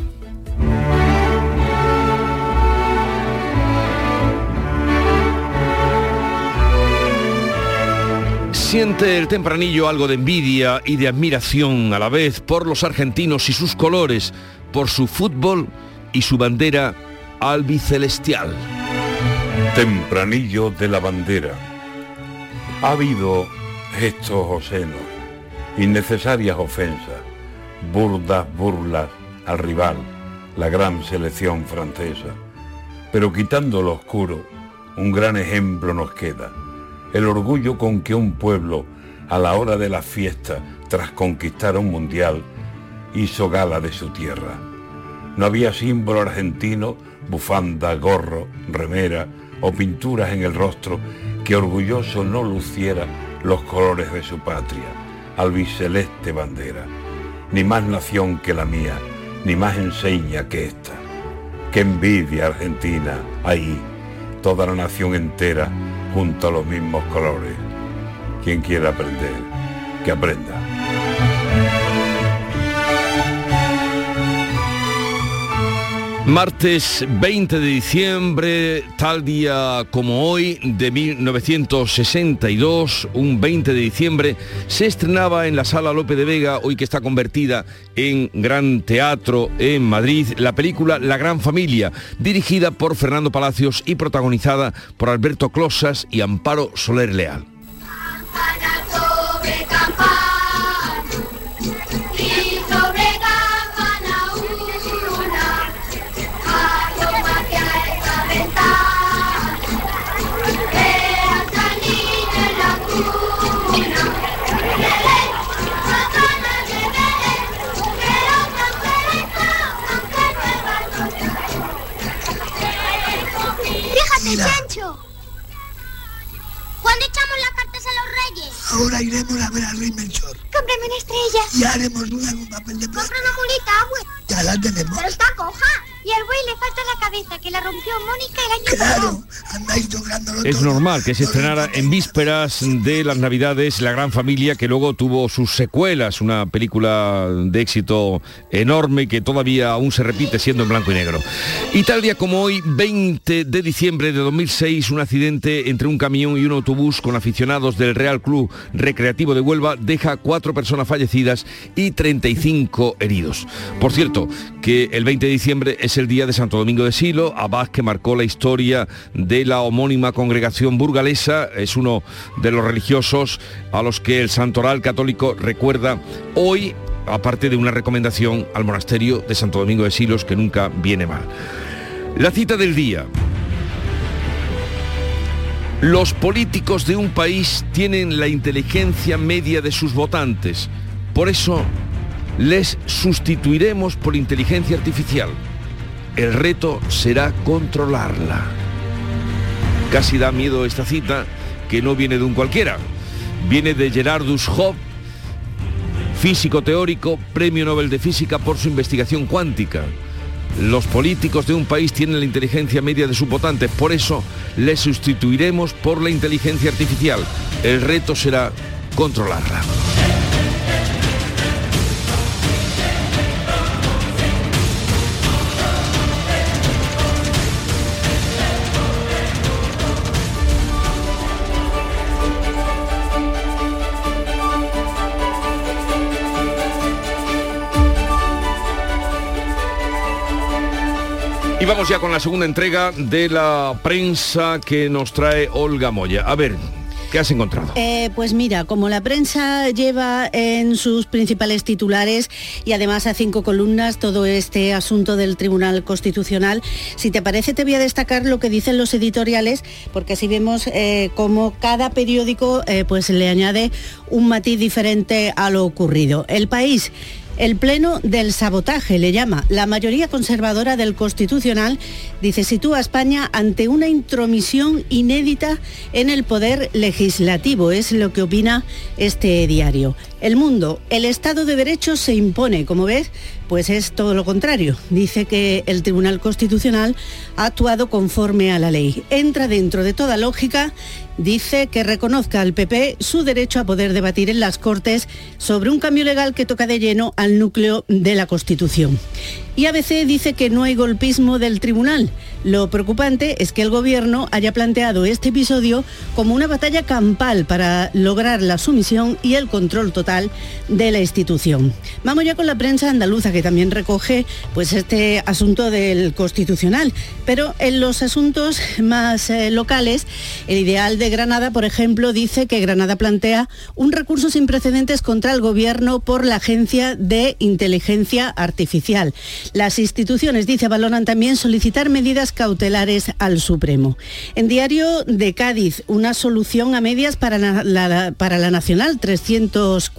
Siente el tempranillo algo de envidia y de admiración a la vez por los argentinos y sus colores, por su fútbol y su bandera albicelestial. Tempranillo de la bandera. Ha habido gestos obscenos, innecesarias ofensas, burdas burlas al rival, la gran selección francesa. Pero quitando lo oscuro, un gran ejemplo nos queda el orgullo con que un pueblo, a la hora de la fiesta, tras conquistar un mundial, hizo gala de su tierra. No había símbolo argentino, bufanda, gorro, remera o pinturas en el rostro que orgulloso no luciera los colores de su patria, albiceleste bandera. Ni más nación que la mía, ni más enseña que esta. Qué envidia Argentina, ahí, toda la nación entera junto a los mismos colores. Quien quiera aprender, que aprenda. Martes 20 de diciembre, tal día como hoy, de 1962, un 20 de diciembre, se estrenaba en la Sala Lope de Vega, hoy que está convertida en Gran Teatro en Madrid, la película La Gran Familia, dirigida por Fernando Palacios y protagonizada por Alberto Closas y Amparo Soler Leal. Cartas a los reyes? Ahora iremos a ver al rey Melchor. Cómprame una estrella. Y haremos una con papel de plata. Compra una mulita, abuelo. Ya la tenemos. Pero está coja. Y al buey le falta la cabeza, que la rompió Mónica el año Claro, andáis lográndolo Es normal que se estrenara en vísperas de las Navidades La Gran Familia, que luego tuvo sus secuelas, una película de éxito enorme que todavía aún se repite siendo en blanco y negro. Y tal día como hoy, 20 de diciembre de 2006, un accidente entre un camión y un autobús con aficionados del Real Club Recreativo de Huelva deja cuatro personas fallecidas y 35 heridos. Por cierto, que el 20 de diciembre es el día de Santo Domingo de Silo, abad que marcó la historia de la homónima congregación burgalesa, es uno de los religiosos a los que el santoral católico recuerda hoy, aparte de una recomendación al monasterio de Santo Domingo de Silos, que nunca viene mal. La cita del día. Los políticos de un país tienen la inteligencia media de sus votantes. Por eso les sustituiremos por inteligencia artificial. El reto será controlarla. Casi da miedo esta cita, que no viene de un cualquiera. Viene de Gerardus Hobb, físico teórico, premio Nobel de Física por su investigación cuántica. Los políticos de un país tienen la inteligencia media de sus votantes, por eso les sustituiremos por la inteligencia artificial. El reto será controlarla. Y vamos ya con la segunda entrega de la prensa que nos trae Olga Moya. A ver, ¿qué has encontrado? Eh, pues mira, como la prensa lleva en sus principales titulares y además a cinco columnas todo este asunto del Tribunal Constitucional, si te parece te voy a destacar lo que dicen los editoriales, porque así vemos eh, cómo cada periódico eh, pues le añade un matiz diferente a lo ocurrido. El país el Pleno del Sabotaje le llama. La mayoría conservadora del Constitucional dice sitúa a España ante una intromisión inédita en el poder legislativo. Es lo que opina este diario. El mundo, el Estado de Derecho se impone, como ves, pues es todo lo contrario. Dice que el Tribunal Constitucional ha actuado conforme a la ley. Entra dentro de toda lógica, dice que reconozca al PP su derecho a poder debatir en las Cortes sobre un cambio legal que toca de lleno al núcleo de la Constitución. Y ABC dice que no hay golpismo del tribunal. Lo preocupante es que el gobierno haya planteado este episodio como una batalla campal para lograr la sumisión y el control total de la institución. Vamos ya con la prensa andaluza que también recoge pues este asunto del constitucional, pero en los asuntos más eh, locales, el ideal de Granada, por ejemplo, dice que Granada plantea un recurso sin precedentes contra el gobierno por la Agencia de Inteligencia Artificial. Las instituciones, dice, valoran también solicitar medidas cautelares al Supremo. En Diario de Cádiz, una solución a medias para la, para la Nacional 340.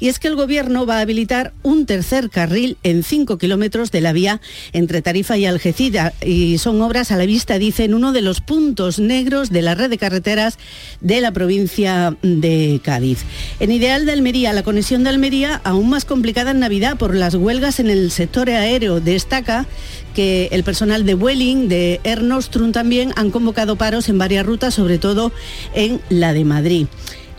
Y es que el Gobierno va a habilitar un tercer carril en 5 kilómetros de la vía entre Tarifa y Algeciras. Y son obras a la vista, dice, en uno de los puntos negros de la red de carreteras de la provincia de Cádiz. En Ideal de Almería, la conexión de Almería aún más complicada en Navidad por las huelgas en el sector aéreo. Destaca que el personal de Vueling, de Air Nostrum también han convocado paros en varias rutas, sobre todo en la de Madrid.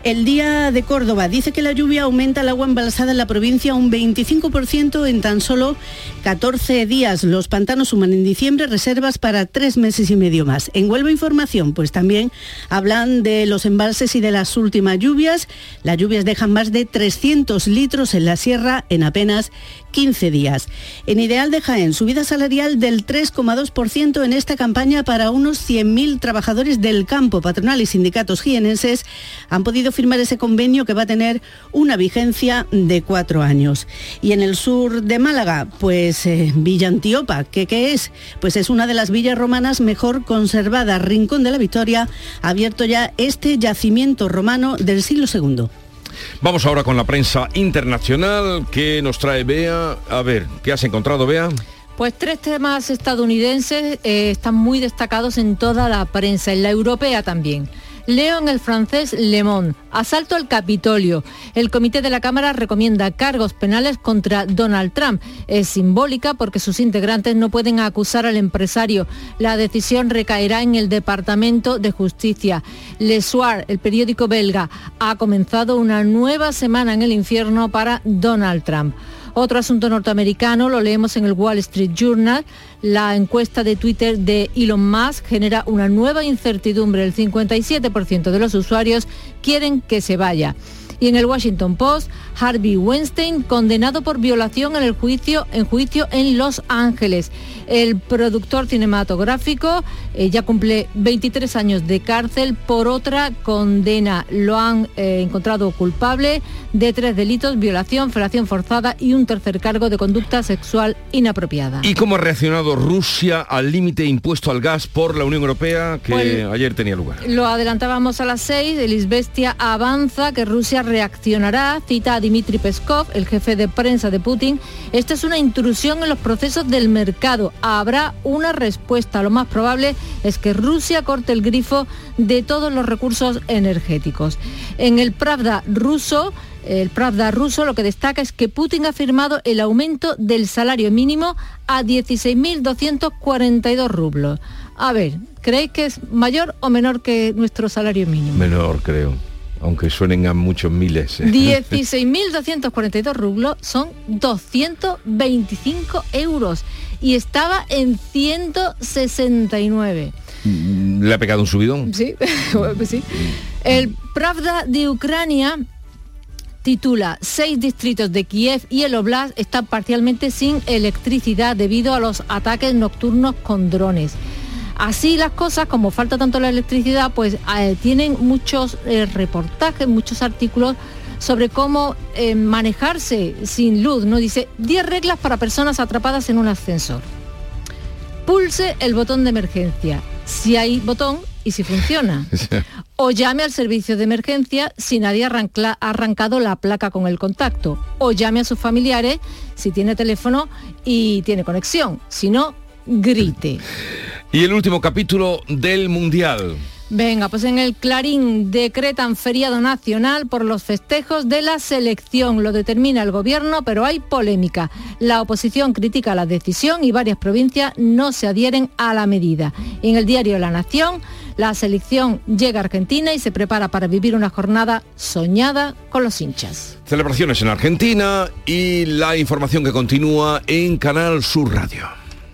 El día de Córdoba dice que la lluvia aumenta el agua embalsada en la provincia un 25% en tan solo 14 días. Los pantanos suman en diciembre reservas para tres meses y medio más. En Huelva Información, pues también hablan de los embalses y de las últimas lluvias. Las lluvias dejan más de 300 litros en la sierra en apenas 15 días. En Ideal de Jaén, subida salarial del 3,2% en esta campaña para unos 100.000 trabajadores del campo. Patronal y sindicatos jienenses han podido firmar ese convenio que va a tener una vigencia de cuatro años. Y en el sur de Málaga, pues eh, Villa Antiopa, ¿qué, ¿qué es? Pues es una de las villas romanas mejor conservadas. Rincón de la Victoria abierto ya este yacimiento romano del siglo II. Vamos ahora con la prensa internacional que nos trae Bea. A ver, ¿qué has encontrado, Bea? Pues tres temas estadounidenses eh, están muy destacados en toda la prensa, en la europea también. Leo en el francés Le Monde. Asalto al Capitolio. El comité de la Cámara recomienda cargos penales contra Donald Trump. Es simbólica porque sus integrantes no pueden acusar al empresario. La decisión recaerá en el Departamento de Justicia. Le Soir, el periódico belga, ha comenzado una nueva semana en el infierno para Donald Trump. Otro asunto norteamericano lo leemos en el Wall Street Journal. La encuesta de Twitter de Elon Musk genera una nueva incertidumbre. El 57% de los usuarios quieren que se vaya. Y en el Washington Post, Harvey Weinstein condenado por violación en el juicio en juicio en Los Ángeles. El productor cinematográfico eh, ya cumple 23 años de cárcel por otra condena. Lo han eh, encontrado culpable de tres delitos, violación, felación forzada y un tercer cargo de conducta sexual inapropiada. ¿Y cómo ha reaccionado Rusia al límite impuesto al gas por la Unión Europea que Pues- ayer tenía lugar? Lo adelantábamos a las 6, el Isbestia avanza que Rusia reaccionará, cita Dmitry Peskov, el jefe de prensa de Putin. Esta es una intrusión en los procesos del mercado. Habrá una respuesta. Lo más probable es que Rusia corte el grifo de todos los recursos energéticos. En el Pravda ruso, el Pravda ruso lo que destaca es que Putin ha firmado el aumento del salario mínimo a 16.242 rublos. A ver, ¿creéis que es mayor o menor que nuestro salario mínimo? Menor, creo. Aunque suenen a muchos miles. ¿eh? 16.242 rublos son 225 euros y estaba en 169. Le ha pegado un subidón. Sí, pues sí. El Pravda de Ucrania titula Seis distritos de Kiev y el Oblast están parcialmente sin electricidad debido a los ataques nocturnos con drones. Así las cosas, como falta tanto la electricidad, pues eh, tienen muchos eh, reportajes, muchos artículos sobre cómo eh, manejarse sin luz. ¿no? Dice 10 reglas para personas atrapadas en un ascensor. Pulse el botón de emergencia, si hay botón y si funciona. O llame al servicio de emergencia si nadie ha arrancado la placa con el contacto. O llame a sus familiares si tiene teléfono y tiene conexión. Si no, grite. Y el último capítulo del Mundial. Venga, pues en el Clarín decretan feriado nacional por los festejos de la selección. Lo determina el gobierno, pero hay polémica. La oposición critica la decisión y varias provincias no se adhieren a la medida. En el diario La Nación, la selección llega a Argentina y se prepara para vivir una jornada soñada con los hinchas. Celebraciones en Argentina y la información que continúa en Canal Sur Radio.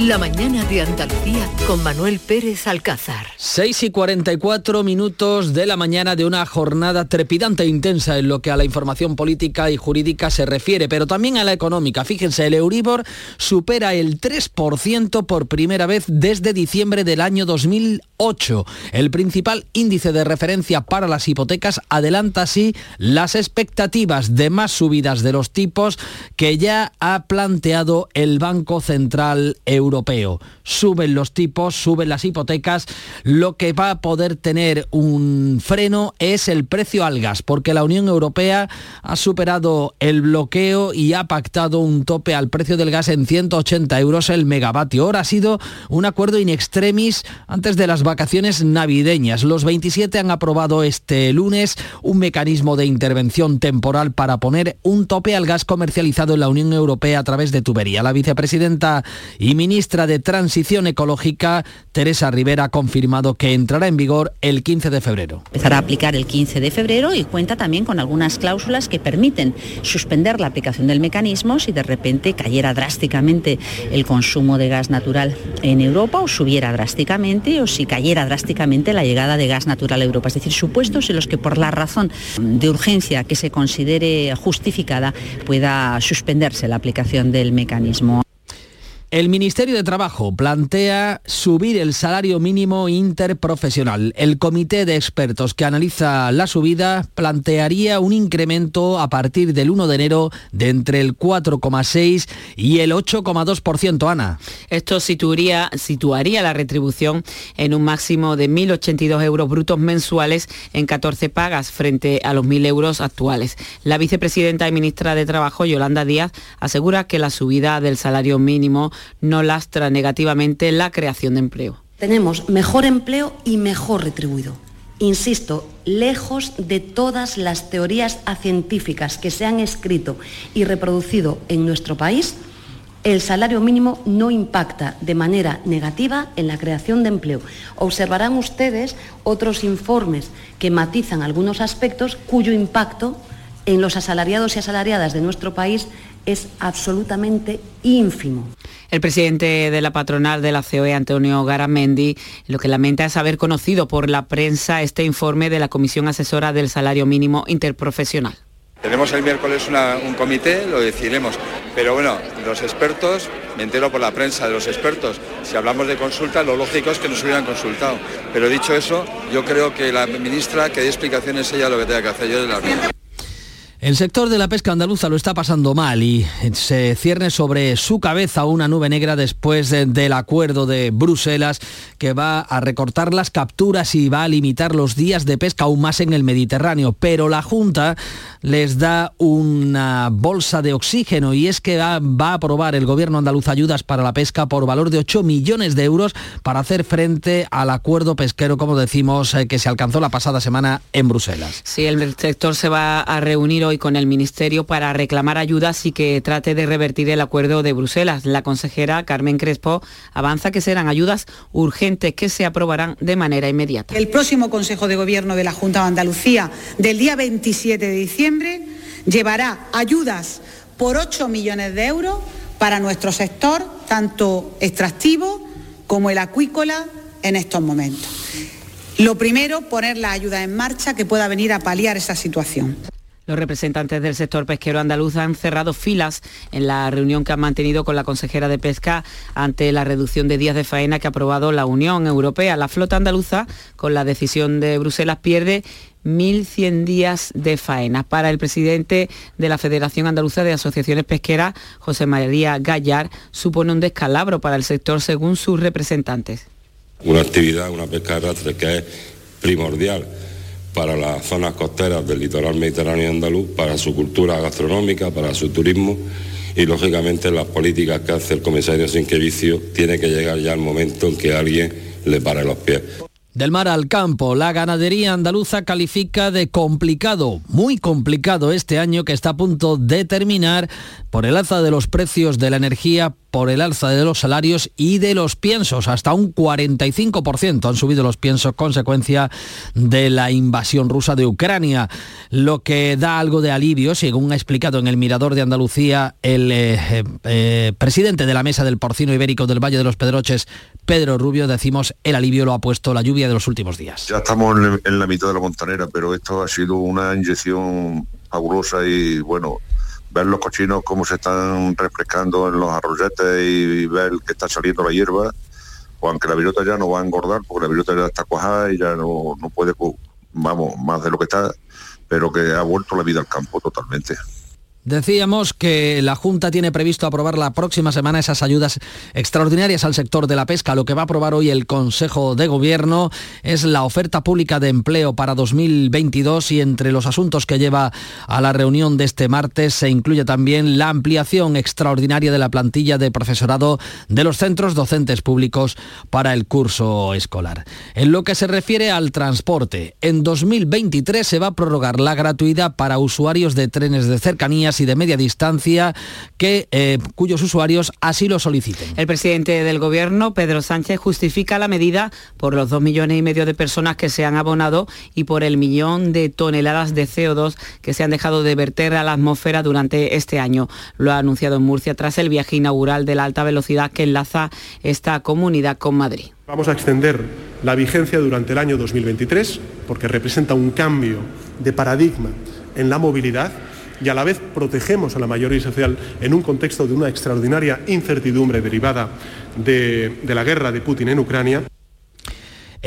la mañana de Andalucía con Manuel Pérez Alcázar. 6 y 44 minutos de la mañana de una jornada trepidante e intensa en lo que a la información política y jurídica se refiere, pero también a la económica. Fíjense, el Euribor supera el 3% por primera vez desde diciembre del año 2008. El principal índice de referencia para las hipotecas adelanta así las expectativas de más subidas de los tipos que ya ha planteado el Banco Central Europeo. Suben los tipos, suben las hipotecas, lo que va a poder tener un freno es el precio al gas, porque la Unión Europea ha superado el bloqueo y ha pactado un tope al precio del gas en 180 euros el megavatio hora. Ha sido un acuerdo in extremis antes de las vacaciones navideñas. Los 27 han aprobado este lunes un mecanismo de intervención temporal para poner un tope al gas comercializado en la Unión Europea a través de tubería. La vicepresidenta y ministra de Transición Ecológica, Teresa Rivera, ha confirmado que entrará en vigor el 15 de febrero. Empezará a aplicar el 15 de febrero y cuenta también con algunas cláusulas que permiten suspender la aplicación del mecanismo si de repente cayera drásticamente el consumo de gas natural en Europa o subiera drásticamente o si cayera drásticamente la llegada de gas natural a Europa. Es decir, supuestos en los que por la razón de urgencia que se considere justificada pueda suspenderse la aplicación del mecanismo. El Ministerio de Trabajo plantea subir el salario mínimo interprofesional. El comité de expertos que analiza la subida plantearía un incremento a partir del 1 de enero de entre el 4,6 y el 8,2%, Ana. Esto situaría, la retribución en un máximo de 1.082 euros brutos mensuales en 14 pagas frente a los 1.000 euros actuales. La vicepresidenta y ministra de Trabajo, Yolanda Díaz, asegura que la subida del salario mínimo no lastra negativamente la creación de empleo. Tenemos mejor empleo y mejor retribuido. Insisto, lejos de todas las teorías científicas que se han escrito y reproducido en nuestro país, el salario mínimo no impacta de manera negativa en la creación de empleo. Observarán ustedes otros informes que matizan algunos aspectos cuyo impacto en los asalariados y asalariadas de nuestro país es absolutamente ínfimo. El presidente de la patronal de la COE, Antonio Garamendi, lo que lamenta es haber conocido por la prensa este informe de la Comisión Asesora del Salario Mínimo Interprofesional. Tenemos el miércoles un comité, lo decidiremos. Pero bueno, los expertos, me entero por la prensa de los expertos, si hablamos de consulta, lo lógico es que nos hubieran consultado. Pero dicho eso, yo creo que la ministra que dé explicaciones ella lo que tenga que hacer. Yo de la el sector de la pesca andaluza lo está pasando mal y se cierne sobre su cabeza una nube negra después del acuerdo de Bruselas que va a recortar las capturas y va a limitar los días de pesca aún más en el Mediterráneo. Pero la Junta les da una bolsa de oxígeno y es que va, a aprobar el gobierno andaluz ayudas para la pesca por valor de 8 millones de euros para hacer frente al acuerdo pesquero, como decimos, eh, que se alcanzó la pasada semana en Bruselas. Sí, el sector se va a reunir hoy con el Ministerio para reclamar ayudas y que trate de revertir el acuerdo de Bruselas. La consejera Carmen Crespo avanza que serán ayudas urgentes que se aprobarán de manera inmediata. El próximo Consejo de Gobierno de la Junta de Andalucía del día 27 de diciembre llevará ayudas por 8 millones de euros para nuestro sector, tanto extractivo como el acuícola en estos momentos. Lo primero, poner la ayuda en marcha que pueda venir a paliar esa situación. Los representantes del sector pesquero andaluz han cerrado filas en la reunión que han mantenido con la consejera de Pesca ante la reducción de días de faena que ha aprobado la Unión Europea. La flota andaluza, con la decisión de Bruselas, pierde 1.100 días de faena. Para el presidente de la Federación Andaluza de Asociaciones Pesqueras, José María Gallar, supone un descalabro para el sector según sus representantes. Una actividad, una pesca de que es primordial para las zonas costeras del litoral mediterráneo andaluz, para su cultura gastronómica, para su turismo y lógicamente las políticas que hace el comisario Sinquevicio tiene que llegar ya el momento en que alguien le pare los pies. Del mar al campo, la ganadería andaluza califica de complicado, muy complicado este año que está a punto de terminar por el alza de los precios de la energía por el alza de los salarios y de los piensos. Hasta un 45% han subido los piensos consecuencia de la invasión rusa de Ucrania, lo que da algo de alivio, según ha explicado en el Mirador de Andalucía el eh, eh, presidente de la Mesa del Porcino Ibérico del Valle de los Pedroches, Pedro Rubio, decimos, el alivio lo ha puesto la lluvia de los últimos días. Ya estamos en, en la mitad de la montanera, pero esto ha sido una inyección fabulosa y bueno, ver los cochinos cómo se están refrescando en los arroyetes y ver que está saliendo la hierba, o aunque la viruta ya no va a engordar, porque la viruta ya está cuajada y ya no, no puede, vamos, más de lo que está, pero que ha vuelto la vida al campo totalmente. Decíamos que la Junta tiene previsto aprobar la próxima semana esas ayudas extraordinarias al sector de la pesca. Lo que va a aprobar hoy el Consejo de Gobierno es la oferta pública de empleo para 2022 y entre los asuntos que lleva a la reunión de este martes se incluye también la ampliación extraordinaria de la plantilla de profesorado de los centros docentes públicos para el curso escolar. En lo que se refiere al transporte, en 2023 se va a prorrogar la gratuidad para usuarios de trenes de cercanías y de media distancia que, eh, cuyos usuarios así lo soliciten. El presidente del Gobierno, Pedro Sánchez, justifica la medida por los dos millones y medio de personas que se han abonado y por el millón de toneladas de CO2 que se han dejado de verter a la atmósfera durante este año. Lo ha anunciado en Murcia tras el viaje inaugural de la alta velocidad que enlaza esta comunidad con Madrid. Vamos a extender la vigencia durante el año 2023 porque representa un cambio de paradigma en la movilidad y a la vez protegemos a la mayoría social en un contexto de una extraordinaria incertidumbre derivada de, la guerra de Putin en Ucrania.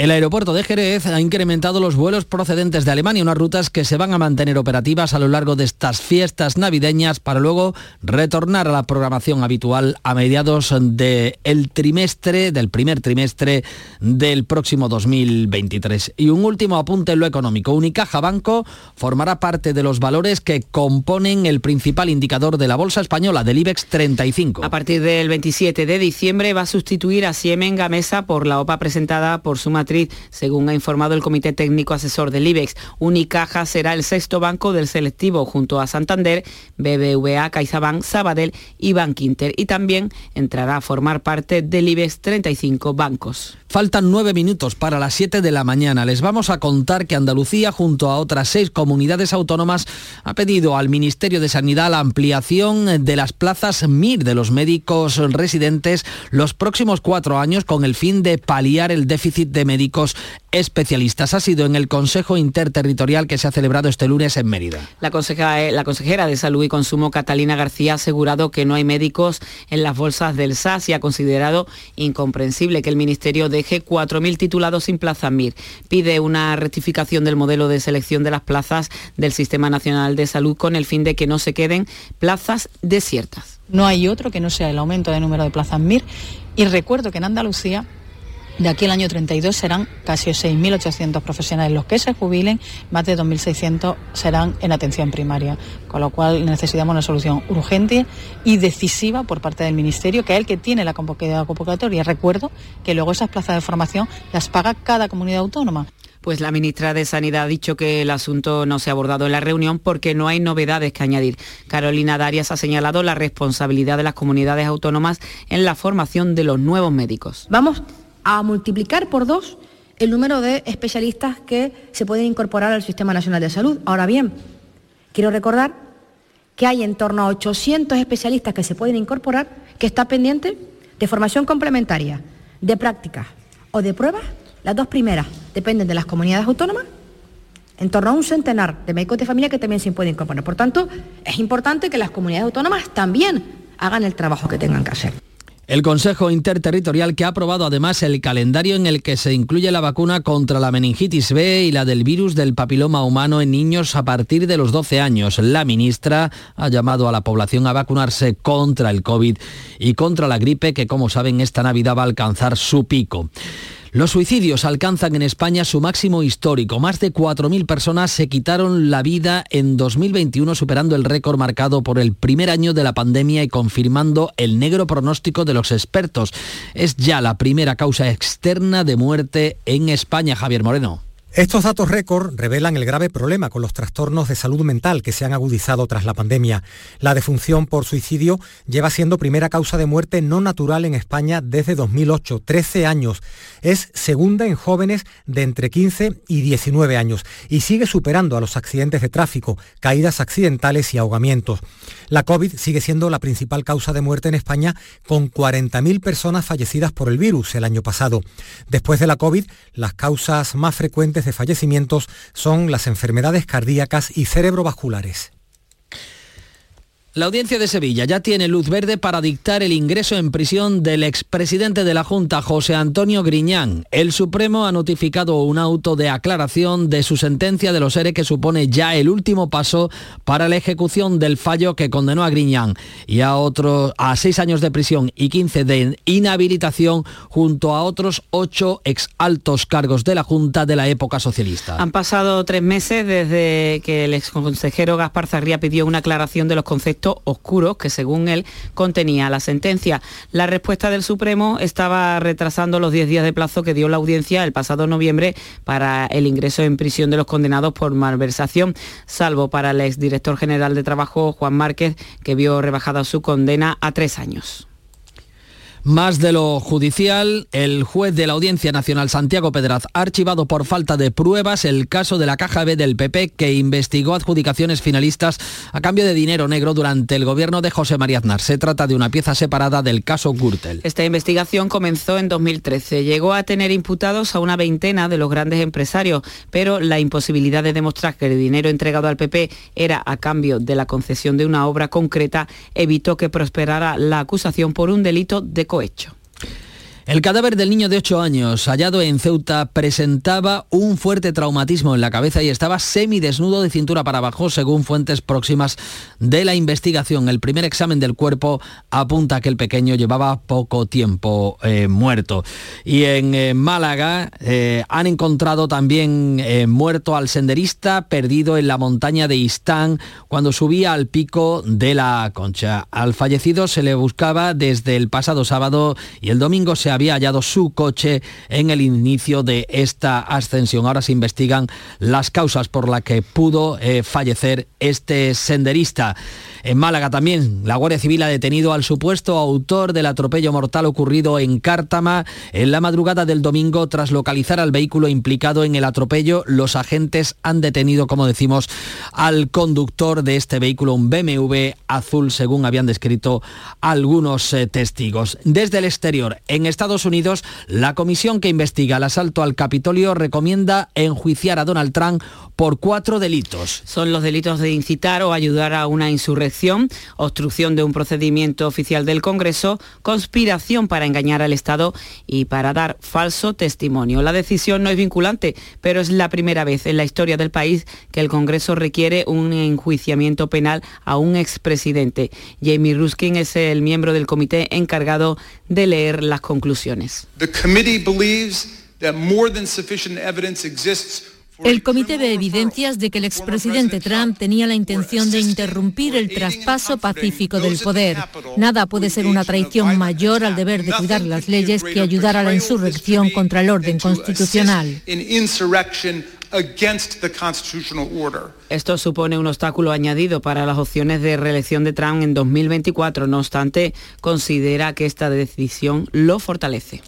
El aeropuerto de Jerez ha incrementado los vuelos procedentes de Alemania, unas rutas que se van a mantener operativas a lo largo de estas fiestas navideñas para luego retornar a la programación habitual a mediados del trimestre, del primer trimestre del próximo 2023. Y un último apunte en lo económico. Unicaja Banco formará parte de los valores que componen el principal indicador de la bolsa española, del IBEX 35. A partir del 27 de diciembre va a sustituir a Siemens Gamesa por la OPA presentada por su matriz, según ha informado el Comité Técnico Asesor del IBEX. Unicaja será el sexto banco del selectivo junto a Santander, BBVA, CaixaBank, Sabadell y Bankinter. Y también entrará a formar parte del IBEX 35 bancos. Faltan nueve minutos para las 7 de la mañana. Les vamos a contar que Andalucía, junto a otras seis comunidades autónomas, ha pedido al Ministerio de Sanidad la ampliación de las plazas MIR de los médicos residentes los próximos cuatro años con el fin de paliar el déficit de médicos especialistas. Ha sido en el Consejo Interterritorial que se ha celebrado este lunes en Mérida. La consejera, la consejera de Salud y Consumo, Catalina García, ha asegurado que no hay médicos en las bolsas del SAS y ha considerado incomprensible que el Ministerio deje 4.000 titulados sin plaza MIR. Pide una rectificación del modelo de selección de las plazas del Sistema Nacional de Salud con el fin de que no se queden plazas desiertas. No hay otro que no sea el aumento de número de plazas MIR y recuerdo que en Andalucía de aquí al año 32 serán casi 6.800 profesionales los que se jubilen, más de 2.600 serán en atención primaria, con lo cual necesitamos una solución urgente y decisiva por parte del Ministerio, que es el que tiene la convocatoria. Recuerdo que luego esas plazas de formación las paga cada comunidad autónoma. Pues la ministra de Sanidad ha dicho que el asunto no se ha abordado en la reunión porque no hay novedades que añadir. Carolina Darias ha señalado la responsabilidad de las comunidades autónomas en la formación de los nuevos médicos. Vamos a multiplicar por dos el número de especialistas que se pueden incorporar al Sistema Nacional de Salud. Ahora bien, quiero recordar que hay en torno a 800 especialistas que se pueden incorporar que está pendiente de formación complementaria, de prácticas o de pruebas. Las dos primeras dependen de las comunidades autónomas. En torno a un centenar de médicos de familia que también se pueden incorporar. Por tanto, es importante que las comunidades autónomas también hagan el trabajo que tengan que hacer. El Consejo Interterritorial que ha aprobado además el calendario en el que se incluye la vacuna contra la meningitis B y la del virus del papiloma humano en niños a partir de los 12 años. La ministra ha llamado a la población a vacunarse contra el COVID y contra la gripe que como saben esta Navidad va a alcanzar su pico. Los suicidios alcanzan en España su máximo histórico. Más de 4.000 personas se quitaron la vida en 2021, superando el récord marcado por el primer año de la pandemia y confirmando el negro pronóstico de los expertos. Es ya la primera causa externa de muerte en España, Javier Moreno. Estos datos récord revelan el grave problema con los trastornos de salud mental que se han agudizado tras la pandemia. La defunción por suicidio lleva siendo primera causa de muerte no natural en España desde 2008, 13 años. Es segunda en jóvenes de entre 15 y 19 años y sigue superando a los accidentes de tráfico, caídas accidentales y ahogamientos. La COVID sigue siendo la principal causa de muerte en España con 40.000 personas fallecidas por el virus el año pasado. Después de la COVID, las causas más frecuentes de fallecimientos son las enfermedades cardíacas y cerebrovasculares. La audiencia de Sevilla ya tiene luz verde para dictar el ingreso en prisión del expresidente de la Junta, José Antonio Griñán. El Supremo ha notificado un auto de aclaración de su sentencia de los ERE que supone ya el último paso para la ejecución del fallo que condenó a Griñán y a otros a seis años de prisión y 15 de inhabilitación junto a otros ocho ex altos cargos de la Junta de la época socialista. Han pasado tres meses desde que el exconsejero Gaspar Zarría pidió una aclaración de los conceptos oscuros que según él contenía la sentencia. La respuesta del Supremo estaba retrasando los 10 días de plazo que dio la audiencia el pasado noviembre para el ingreso en prisión de los condenados por malversación, salvo para el exdirector general de Trabajo, Juan Márquez, que vio rebajada su condena a tres años. Más de lo judicial, el juez de la Audiencia Nacional Santiago Pedraz ha archivado por falta de pruebas el caso de la Caja B del PP que investigó adjudicaciones finalistas a cambio de dinero negro durante el gobierno de José María Aznar. Se trata de una pieza separada del caso Gürtel. Esta investigación comenzó en 2013. Llegó a tener imputados a una veintena de los grandes empresarios, pero la imposibilidad de demostrar que el dinero entregado al PP era a cambio de la concesión de una obra concreta evitó que prosperara la acusación por un delito de cohecho. El cadáver del niño de 8 años hallado en Ceuta presentaba un fuerte traumatismo en la cabeza y estaba semidesnudo de cintura para abajo, según fuentes próximas de la investigación. El primer examen del cuerpo apunta que el pequeño llevaba poco tiempo eh, muerto. Y en eh, Málaga eh, han encontrado también muerto al senderista perdido en la montaña de Istán cuando subía al pico de la Concha. Al fallecido se le buscaba desde el pasado sábado y el domingo se había hallado su coche en el inicio de esta ascensión. Ahora se investigan las causas por las que pudo eh, fallecer este senderista. En Málaga también la Guardia Civil ha detenido al supuesto autor del atropello mortal ocurrido en Cártama en la madrugada del domingo tras localizar al vehículo implicado en el atropello. Los agentes han detenido, como decimos, al conductor de este vehículo, un BMW azul, según habían descrito algunos eh, testigos. Desde el exterior, en Estados Unidos, la comisión que investiga el asalto al Capitolio recomienda enjuiciar a Donald Trump por cuatro delitos. Son los delitos de incitar o ayudar a una insurrección, obstrucción de un procedimiento oficial del Congreso, conspiración para engañar al Estado y para dar falso testimonio. La decisión no es vinculante, pero es la primera vez en la historia del país que el Congreso requiere un enjuiciamiento penal a un expresidente. Jamie Ruskin es el miembro del comité encargado de leer las conclusiones. The committee believes that more than sufficient evidence exists El comité ve evidencias de que el expresidente Trump tenía la intención de interrumpir el traspaso pacífico del poder. Nada puede ser una traición mayor al deber de cuidar las leyes que ayudar a la insurrección contra el orden constitucional. Esto supone un obstáculo añadido para las opciones de reelección de Trump en 2024. No obstante, considera que esta decisión lo fortalece.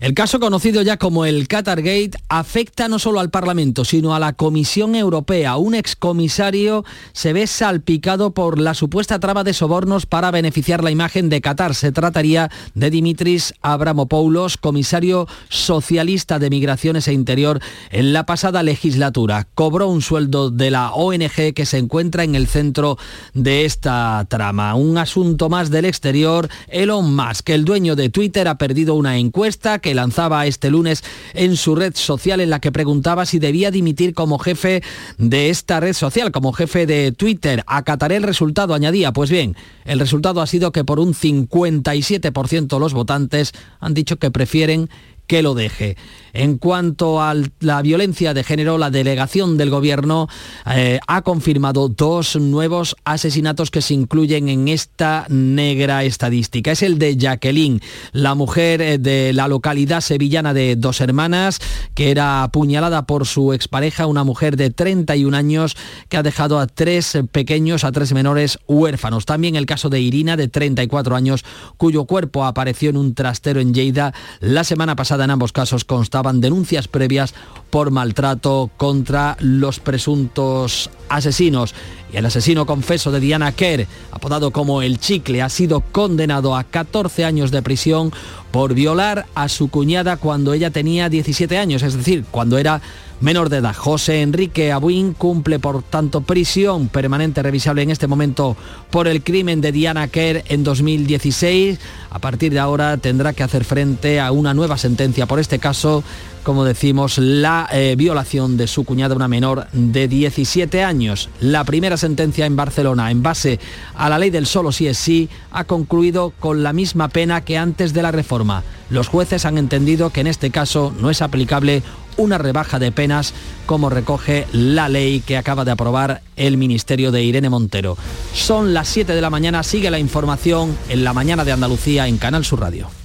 El caso conocido ya como el Qatargate afecta no solo al Parlamento, sino a la Comisión Europea. Un excomisario se ve salpicado por la supuesta trama de sobornos para beneficiar la imagen de Qatar. Se trataría de Dimitris Abramopoulos, comisario socialista de Migraciones e Interior en la pasada legislatura. Cobró un sueldo de la ONG que se encuentra en el centro de esta trama. Un asunto más del exterior. Elon Musk, el dueño de Twitter, ha perdido una encuesta que lanzaba este lunes en su red social en la que preguntaba si debía dimitir como jefe de esta red social, como jefe de Twitter. Acataré el resultado, añadía. Pues bien, el resultado ha sido que por un 57% los votantes han dicho que prefieren que lo deje. En cuanto a la violencia de género, la delegación del gobierno eh, ha confirmado dos nuevos asesinatos que se incluyen en esta negra estadística. Es el de Jacqueline, la mujer eh, de la localidad sevillana de Dos Hermanas, que era apuñalada por su expareja, una mujer de 31 años que ha dejado a tres pequeños, a tres menores huérfanos. También el caso de Irina, de 34 años, cuyo cuerpo apareció en un trastero en Lleida la semana pasada. En ambos casos constaba denuncias previas por maltrato contra los presuntos asesinos. Y el asesino confeso de Diana Kerr, apodado como El Chicle, ha sido condenado a 14 años de prisión por violar a su cuñada cuando ella tenía 17 años, es decir, cuando era menor de edad. José Enrique Abuín cumple por tanto prisión permanente revisable en este momento por el crimen de Diana Kerr en 2016. A partir de ahora tendrá que hacer frente a una nueva sentencia por este caso como decimos, la eh, violación de su cuñada, una menor de 17 años. La primera sentencia en Barcelona, en base a la ley del solo sí es sí, ha concluido con la misma pena que antes de la reforma. Los jueces han entendido que en este caso no es aplicable una rebaja de penas como recoge la ley que acaba de aprobar el Ministerio de Irene Montero. Son las 7 de la mañana, sigue la información en la mañana de Andalucía en Canal Sur Radio.